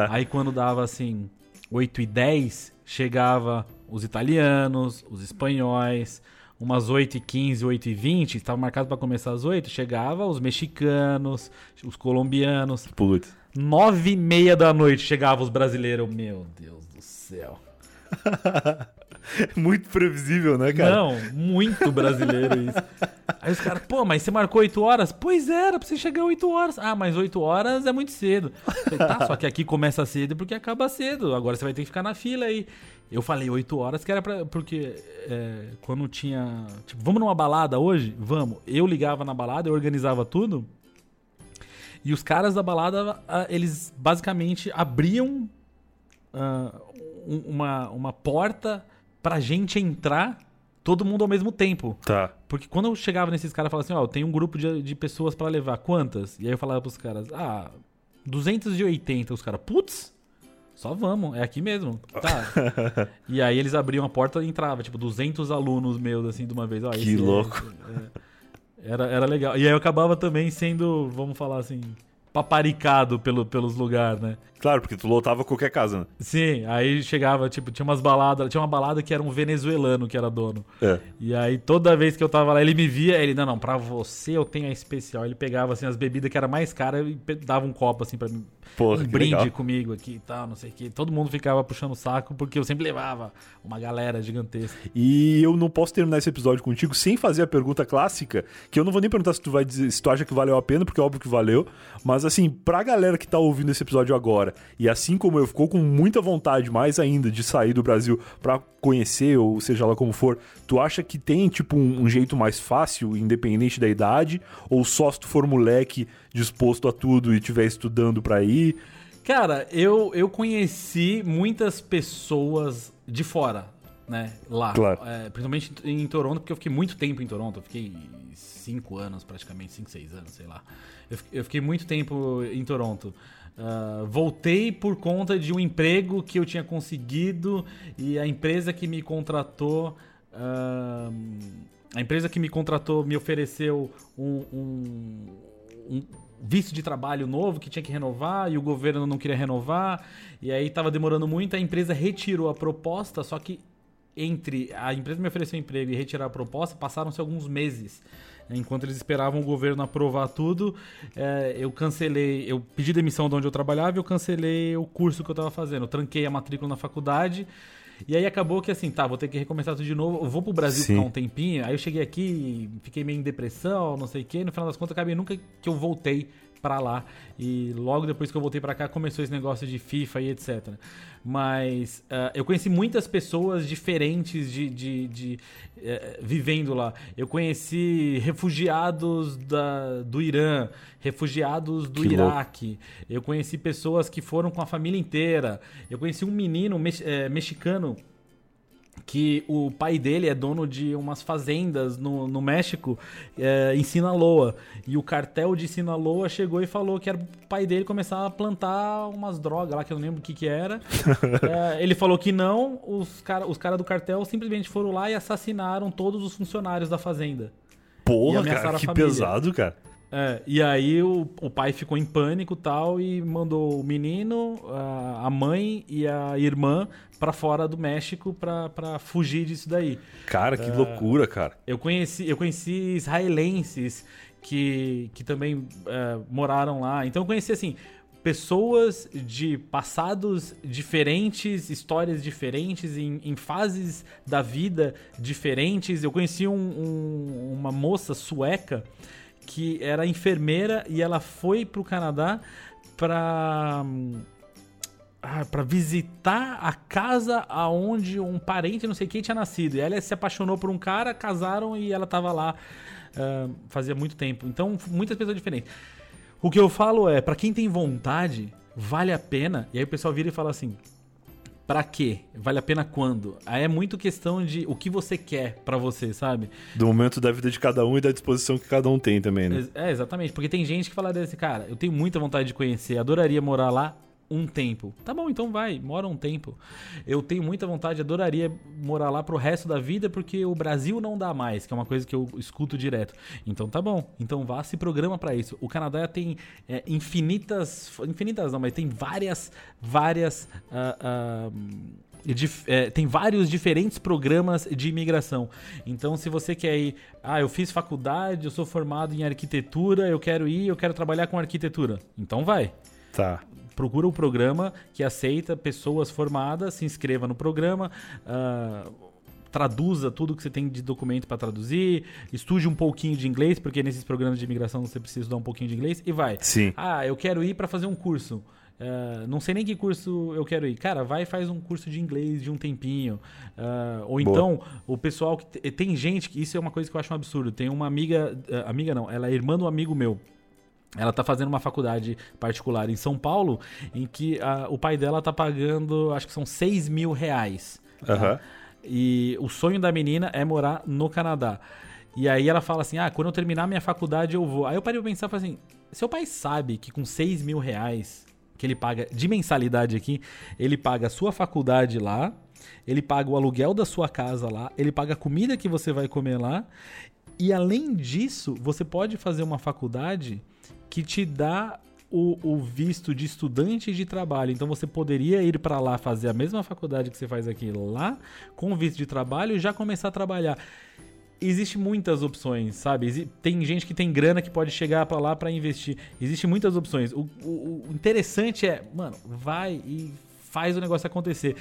Aí quando dava assim, 8 e 10, chegava os italianos, os espanhóis, umas 8 e 15, 8 e 20, estava marcado para começar às 8, chegava os mexicanos, os colombianos. Putz. 9 e meia da noite chegava os brasileiros. Meu Deus do céu. [LAUGHS] [LAUGHS] Muito previsível, né, cara? Não, muito brasileiro isso. Aí os caras, pô, mas você marcou 8 horas? Pois era, pra você chegar 8 horas. Ah, mas 8 horas é muito cedo. Falei, tá, só que aqui começa cedo porque acaba cedo. Agora você vai ter que ficar na fila aí. Eu falei 8 horas que era pra. Porque é, quando tinha. Tipo, vamos numa balada hoje? Vamos. Eu ligava na balada, eu organizava tudo. E os caras da balada, eles basicamente abriam uh, uma, uma porta pra gente entrar todo mundo ao mesmo tempo. Tá. Porque quando eu chegava nesses caras, eu falava assim, ó, oh, tem um grupo de, de pessoas para levar, quantas? E aí eu falava pros caras, ah, 280. Os caras, putz, só vamos, é aqui mesmo. Tá. [LAUGHS] e aí eles abriam a porta e entrava, tipo, 200 alunos meus, assim, de uma vez. Ó, que louco. É, é, era, era legal. E aí eu acabava também sendo, vamos falar assim, paparicado pelo, pelos lugares, né? Claro, porque tu lotava qualquer casa, né? Sim, aí chegava, tipo, tinha umas baladas, tinha uma balada que era um venezuelano que era dono. É. E aí toda vez que eu tava lá, ele me via, ele, não, não, pra você eu tenho a especial. Ele pegava, assim, as bebidas que era mais cara e dava um copo, assim, pra mim. Porra, um brinde legal. comigo aqui e tal, não sei o que. Todo mundo ficava puxando o saco porque eu sempre levava uma galera gigantesca. E eu não posso terminar esse episódio contigo sem fazer a pergunta clássica, que eu não vou nem perguntar se tu vai dizer, se tu acha que valeu a pena, porque é óbvio que valeu. Mas assim, pra galera que tá ouvindo esse episódio agora, e assim como eu ficou com muita vontade, mais ainda, de sair do Brasil pra conhecer, ou seja lá como for, tu acha que tem, tipo, um, um jeito mais fácil, independente da idade? Ou só se tu for moleque disposto a tudo e estiver estudando pra ir? Cara, eu, eu conheci muitas pessoas de fora, né? Lá. Claro. É, principalmente em Toronto, porque eu fiquei muito tempo em Toronto. Eu fiquei cinco anos, praticamente, cinco, seis anos, sei lá. Eu, eu fiquei muito tempo em Toronto. Uh, voltei por conta de um emprego que eu tinha conseguido e a empresa que me contratou. Uh, a empresa que me contratou me ofereceu um, um, um visto de trabalho novo que tinha que renovar e o governo não queria renovar e aí estava demorando muito a empresa retirou a proposta só que entre a empresa me ofereceu emprego e retirar a proposta passaram-se alguns meses Enquanto eles esperavam o governo aprovar tudo, é, eu cancelei, eu pedi demissão de onde eu trabalhava e eu cancelei o curso que eu estava fazendo. Eu tranquei a matrícula na faculdade. E aí acabou que assim, tá, vou ter que recomeçar tudo de novo. Eu vou pro Brasil Sim. ficar um tempinho. Aí eu cheguei aqui, fiquei meio em depressão, não sei o quê. No final das contas, acabei nunca que eu voltei para lá. E logo depois que eu voltei para cá, começou esse negócio de FIFA e etc. Mas uh, eu conheci muitas pessoas diferentes de, de, de uh, vivendo lá. Eu conheci refugiados da, do Irã, refugiados do que Iraque. Louco. Eu conheci pessoas que foram com a família inteira. Eu conheci um menino me é, mexicano que o pai dele é dono de umas fazendas no, no México é, em Sinaloa. E o cartel de Sinaloa chegou e falou que era o pai dele começar a plantar umas drogas lá, que eu não lembro o que que era. [LAUGHS] é, ele falou que não, os caras os cara do cartel simplesmente foram lá e assassinaram todos os funcionários da fazenda. Porra, cara, que pesado, cara. É, e aí o, o pai ficou em pânico tal e mandou o menino, a, a mãe e a irmã para fora do México para fugir disso daí. Cara, que é, loucura, cara. Eu conheci, eu conheci israelenses que, que também é, moraram lá. Então eu conheci assim pessoas de passados diferentes, histórias diferentes, em, em fases da vida diferentes. Eu conheci um, um, uma moça sueca que era enfermeira e ela foi pro Canadá para ah, para visitar a casa aonde um parente, não sei quem, tinha nascido. E ela se apaixonou por um cara, casaram e ela tava lá uh, fazia muito tempo. Então, muitas pessoas diferentes. O que eu falo é, para quem tem vontade, vale a pena. E aí o pessoal vira e fala assim: Pra quê? Vale a pena quando? Aí é muito questão de o que você quer para você, sabe? Do momento da vida de cada um e da disposição que cada um tem também, né? É, exatamente. Porque tem gente que fala desse, cara, eu tenho muita vontade de conhecer, adoraria morar lá, um tempo. Tá bom, então vai, mora um tempo. Eu tenho muita vontade, adoraria morar lá pro resto da vida, porque o Brasil não dá mais, que é uma coisa que eu escuto direto. Então tá bom, então vá se programa para isso. O Canadá tem é, infinitas, infinitas não, mas tem várias, várias. Uh, uh, é, tem vários diferentes programas de imigração. Então, se você quer ir, ah, eu fiz faculdade, eu sou formado em arquitetura, eu quero ir, eu quero trabalhar com arquitetura. Então vai. Tá procura um programa que aceita pessoas formadas, se inscreva no programa. Uh, traduza tudo que você tem de documento para traduzir, estude um pouquinho de inglês, porque nesses programas de imigração você precisa estudar um pouquinho de inglês e vai. Sim. Ah, eu quero ir para fazer um curso. Uh, não sei nem que curso eu quero ir. Cara, vai e faz um curso de inglês de um tempinho. Uh, ou Boa. então, o pessoal que. Tem gente que. Isso é uma coisa que eu acho um absurdo. Tem uma amiga. Uh, amiga não, ela é irmã do amigo meu ela tá fazendo uma faculdade particular em São Paulo, em que a, o pai dela tá pagando, acho que são 6 mil reais. tá? Aham. E o sonho da menina é morar no Canadá. E aí ela fala assim: ah, quando eu terminar minha faculdade eu vou. Aí eu parei pra pensar, falei assim: seu pai sabe que com 6 mil reais que ele paga de mensalidade aqui, ele paga a sua faculdade lá, ele paga o aluguel da sua casa lá, ele paga a comida que você vai comer lá. E além disso, você pode fazer uma faculdade que te dá o, o visto de estudante de trabalho. Então você poderia ir para lá fazer a mesma faculdade que você faz aqui lá, com visto de trabalho e já começar a trabalhar. Existe muitas opções, sabe? Tem gente que tem grana que pode chegar para lá para investir. Existem muitas opções. O, o- o interessante é, mano, vai e faz o negócio acontecer.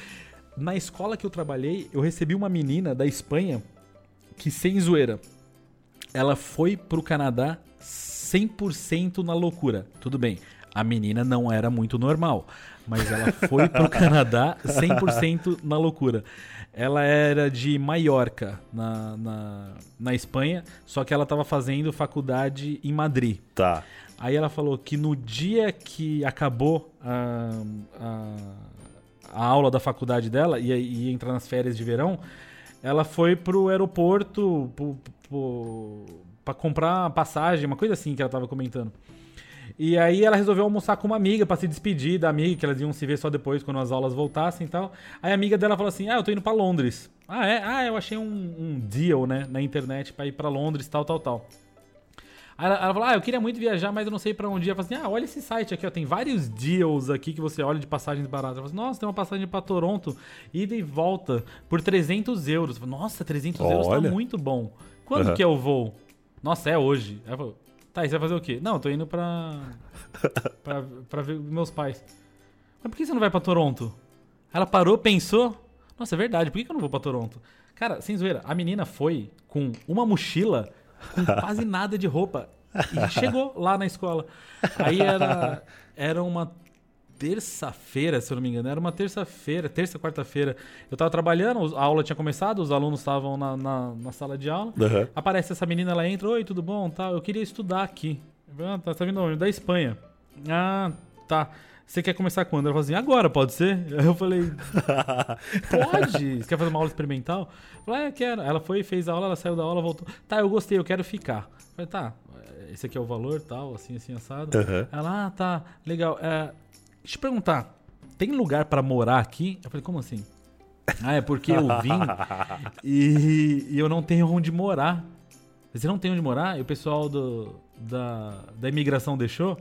Na escola que eu trabalhei, eu recebi uma menina da Espanha que, sem zoeira, ela foi pro Canadá 100% na loucura. Tudo bem, a menina não era muito normal, mas ela foi pro [LAUGHS] Canadá 100% na loucura. Ela era de Maiorca, na, na, na Espanha, só que ela estava fazendo faculdade em Madrid. Tá. Aí ela falou que no dia que acabou a, a, a aula da faculdade dela, ia, ia entrar nas férias de verão, ela foi pro aeroporto pro, pro, pra comprar passagem, uma coisa assim que ela tava comentando. E aí ela resolveu almoçar com uma amiga pra se despedir da amiga, que elas iam se ver só depois quando as aulas voltassem e tal. Aí a amiga dela falou assim: Ah, eu tô indo pra Londres. Ah, é? Ah, eu achei um, um deal, né, na internet pra ir pra Londres, tal, tal, tal. Aí ela, ela falou: Ah, eu queria muito viajar, mas eu não sei pra onde ir. Ela falou assim: Ah, olha esse site aqui, ó. Tem vários deals aqui que você olha de passagens baratas. Ela falou assim, Nossa, tem uma passagem pra Toronto, ida e volta, por 300 euros. Eu falei, Nossa, 300 euros tá muito bom. Quando Aham. que é o voo? Nossa, é hoje. Ela falou: Tá, e você vai fazer o quê? Não, eu tô indo pra. [LAUGHS] pra, pra ver meus pais. Mas por que você não vai pra Toronto? Ela parou, pensou. Nossa, é verdade, por que eu não vou pra Toronto? Cara, sem zoeira, a menina foi com uma mochila com [LAUGHS] quase nada de roupa. E chegou lá na escola. Aí era, era uma terça-feira, se eu não me engano. Era uma terça-feira, terça, quarta-feira. Eu tava trabalhando, a aula tinha começado, os alunos estavam na, na, na sala de aula. Aham. Aparece essa menina, ela entra, oi, tudo bom? Tá, eu queria estudar aqui. Ah, tá, tá vindo onde? Da Espanha. Ah, tá. Você quer começar quando? Ela falou assim, agora, pode ser? Aí [LAUGHS] eu falei, pode. Você quer fazer uma aula experimental? Eu falei, é, quero. Ela foi, fez a aula, ela saiu da aula, voltou. Tá, eu gostei, eu quero ficar. Eu falei, tá, esse aqui é o valor, tal, assim, assim, assado. Aham. Ela, ah, tá, legal. É, deixa eu te perguntar, tem lugar pra morar aqui? Eu falei, como assim? Ah, é porque eu vim [LAUGHS] e, e eu não tenho onde morar. Você não tem onde morar? E o pessoal do, da, da imigração deixou?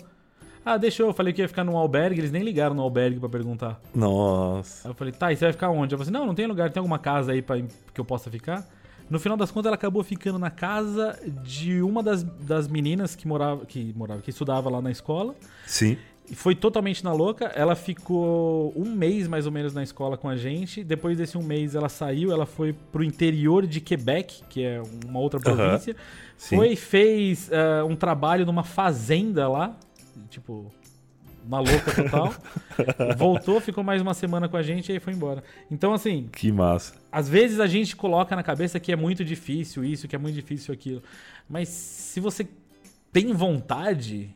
Ah, deixou. Eu falei que ia ficar num albergue, eles nem ligaram no albergue pra perguntar. Nossa. Aí eu falei, tá, e você vai ficar onde? Eu falei assim, não, não tem lugar, tem alguma casa aí pra, que eu possa ficar? No final das contas, ela acabou ficando na casa de uma das, das meninas que morava, que morava, que estudava lá na escola. Sim. Foi totalmente na louca. Ela ficou um mês mais ou menos na escola com a gente. Depois desse um mês, ela saiu. Ela foi pro interior de Quebec, que é uma outra província. Sim. Foi e fez ah, um trabalho numa fazenda lá. Tipo, uma louca total. [LAUGHS] Voltou, ficou mais uma semana com a gente e aí foi embora. Então, assim, Que massa. às vezes a gente coloca na cabeça que é muito difícil isso, que é muito difícil aquilo. Mas se você tem vontade,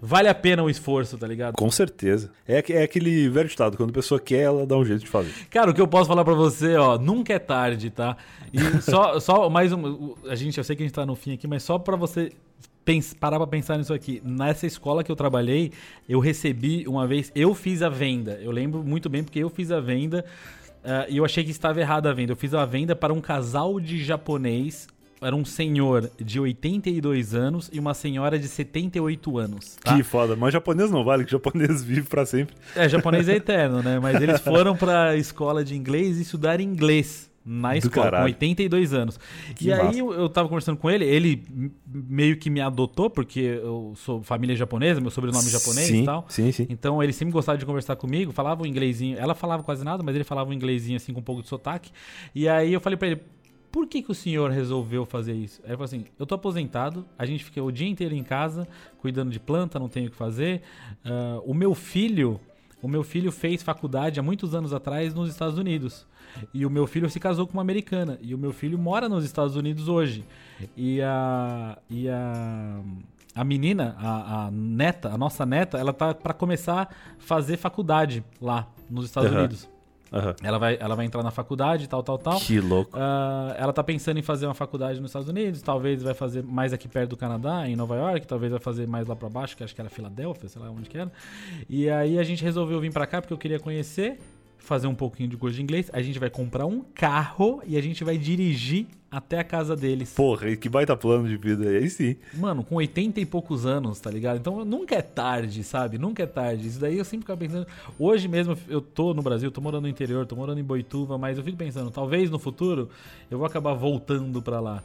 vale a pena o esforço, tá ligado? Com certeza. É, é aquele velho ditado, quando a pessoa quer, ela dá um jeito de fazer. Cara, o que eu posso falar pra você, ó, nunca é tarde, tá? E [LAUGHS] só, só mais um. A gente, eu sei que a gente tá no fim aqui, mas só pra você parar pra pensar nisso aqui. Nessa escola que eu trabalhei, eu recebi uma vez, eu fiz a venda. Eu lembro muito bem porque eu fiz a venda ah, e eu achei que estava errada a venda. Eu fiz a venda para um casal de japonês. Era um senhor de 82 anos e uma senhora de 78 anos. Tá? Que foda. Mas japonês não vale, que japonês [LAUGHS] vive pra sempre. É, japonês é eterno, né? Mas eles [LAUGHS] foram pra escola de inglês e estudar inglês na escola, com caralho. 82 anos. Que e aí massa. eu, eu tava conversando com ele, ele meio que me adotou, porque eu sou família japonesa, meu sobrenome é japonês sim, e tal. Sim, sim. Então ele sempre gostava de conversar comigo, falava um inglesinho. Ela falava quase nada, mas ele falava um inglesinho assim com um pouco de sotaque. E aí eu falei pra ele: por que, que o senhor resolveu fazer isso? Aí ele falou assim: eu tô aposentado, a gente fica o dia inteiro em casa, cuidando de planta, não tenho o que fazer. Ah, o meu filho. O meu filho fez faculdade há muitos anos atrás nos Estados Unidos. E o meu filho se casou com uma americana. E o meu filho mora nos Estados Unidos hoje. E a. E a a menina, a, a neta, a nossa neta, ela tá para começar a fazer faculdade lá nos Estados Aham. Unidos. Aham. Ela vai, ela vai entrar na faculdade, tal, tal, tal. Que louco. Ah, ela tá pensando em fazer uma faculdade nos Estados Unidos, talvez vai fazer mais aqui perto do Canadá, em Nova York, talvez vai fazer mais lá pra baixo, que acho que era Filadélfia, sei lá onde que era. E aí a gente resolveu vir pra cá porque eu queria conhecer, fazer um pouquinho de curso de inglês. A gente vai comprar um carro e a gente vai dirigir até a casa deles. Porra, que baita plano de vida aí sim. Mano, com 80 e poucos anos, tá ligado? Então nunca é tarde, sabe? Nunca é tarde. Isso daí eu sempre ficava pensando. Hoje mesmo eu tô no Brasil, tô morando no interior, tô morando em Boituva, mas eu fico pensando, talvez no futuro eu vou acabar voltando pra lá.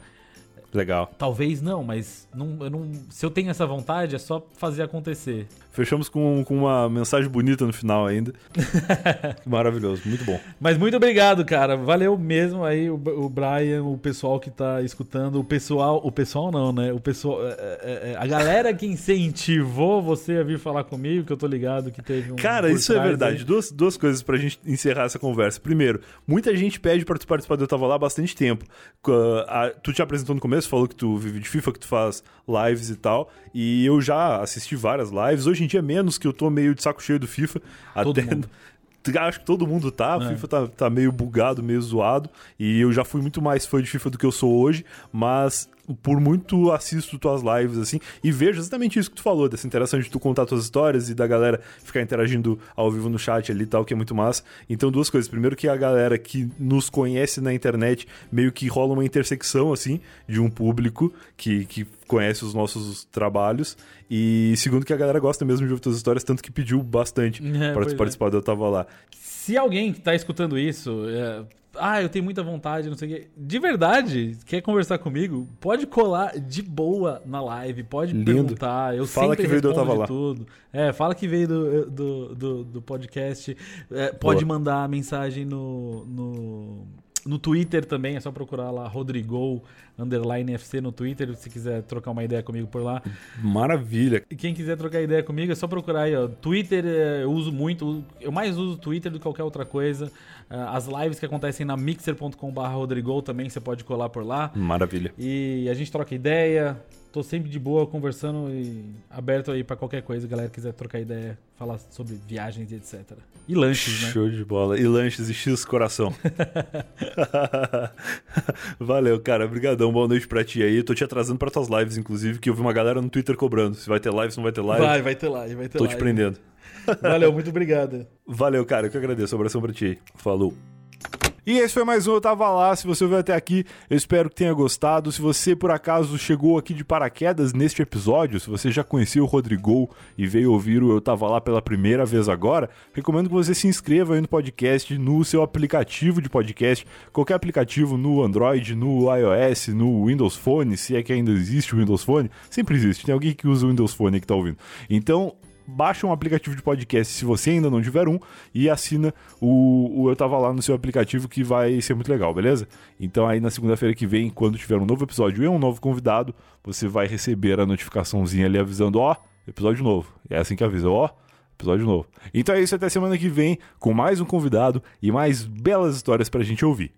Legal. Talvez não, mas não, eu não, se eu tenho essa vontade, é só fazer acontecer. Fechamos com, com uma mensagem bonita no final ainda. [LAUGHS] Maravilhoso, muito bom. Mas muito obrigado, cara. Valeu mesmo aí o, o Brian, o pessoal que tá escutando, o pessoal, o pessoal não, né? O pessoal, é, é, é, a galera que incentivou você a vir falar comigo, que eu tô ligado que teve um. Cara, isso é verdade. aí. Duas, duas coisas pra gente encerrar essa conversa. Primeiro, muita gente pede pra tu participar do Eu Tava Lá há bastante tempo. Co- a- tu te apresentou no começo, falou que tu vive de FIFA, que tu faz lives e tal. E eu já assisti várias lives. Hoje em dia, menos que eu tô meio de saco cheio do FIFA. Todo até. mundo. [LAUGHS] Acho que todo mundo tá. É. FIFA tá, tá meio bugado, meio zoado. E eu já fui muito mais fã de FIFA do que eu sou hoje. Mas por muito assisto tuas lives, assim, e vejo exatamente isso que tu falou, dessa interação de tu contar tuas histórias e da galera ficar interagindo ao vivo no chat ali e tal, que é muito massa. Então, duas coisas. Primeiro, que a galera que nos conhece na internet meio que rola uma intersecção, assim, de um público que, que conhece os nossos trabalhos. E segundo, que a galera gosta mesmo de ouvir tuas histórias, tanto que pediu bastante [LAUGHS] É, para é. participar do Eu Tava Lá. Se alguém que tá escutando isso, é, ah, eu tenho muita vontade, não sei o quê, de verdade, quer conversar comigo, pode colar de boa na live, pode Lindo. perguntar. Eu Fala sempre que veio do Eu Tava Lá. tudo. É, fala que veio do, do, do, do podcast. É, pode mandar mensagem no, no, no Twitter também, é só procurar lá Rodrigo underline FC no Twitter, se quiser trocar uma ideia comigo por lá. Maravilha. E quem quiser trocar ideia comigo é só procurar aí, ó. Twitter é, eu uso muito, eu mais uso Twitter do que qualquer outra coisa. Ah, As lives que acontecem na mixer.com.br Rodrigo também você pode colar por lá. Maravilha. E a gente troca ideia. Tô sempre de boa conversando e aberto aí pra qualquer coisa, galera quiser trocar ideia, falar sobre viagens e etc. E lanches, né? Show de bola. E lanches e X coração. [LAUGHS] Valeu, cara. Obrigadão. Boa noite pra ti aí. Tô te atrasando pra tuas lives, inclusive, que eu vi uma galera no Twitter cobrando. Se vai ter live, se não vai ter live. Vai, vai ter live, vai ter Tô live. te prendendo. Valeu, muito obrigado. [LAUGHS] Valeu, cara. Eu que agradeço. Abração pra ti aí. Falou. E esse foi mais um Eu Tava Lá. Se você ouviu até aqui, eu espero que tenha gostado. Se você, por acaso, chegou aqui de paraquedas neste episódio, se você já conhecia o Rodrigo e veio ouvir o Eu Tava Lá pela primeira vez agora, recomendo que você se inscreva aí no podcast, no seu aplicativo de podcast, qualquer aplicativo no Android, no iOS, no Windows Phone, se é que ainda existe o Windows Phone. Sempre existe, tem alguém que usa o Windows Phone que tá ouvindo. Então, baixa um aplicativo de podcast se você ainda não tiver um e assina o, o Eu Tava Lá no seu aplicativo que vai ser muito legal, beleza? Então aí na segunda-feira que vem, quando tiver um novo episódio e um novo convidado, você vai receber a notificaçãozinha ali avisando, ó, episódio novo. É assim que avisa, ó, episódio novo. Então é isso, até semana que vem com mais um convidado e mais belas histórias pra gente ouvir.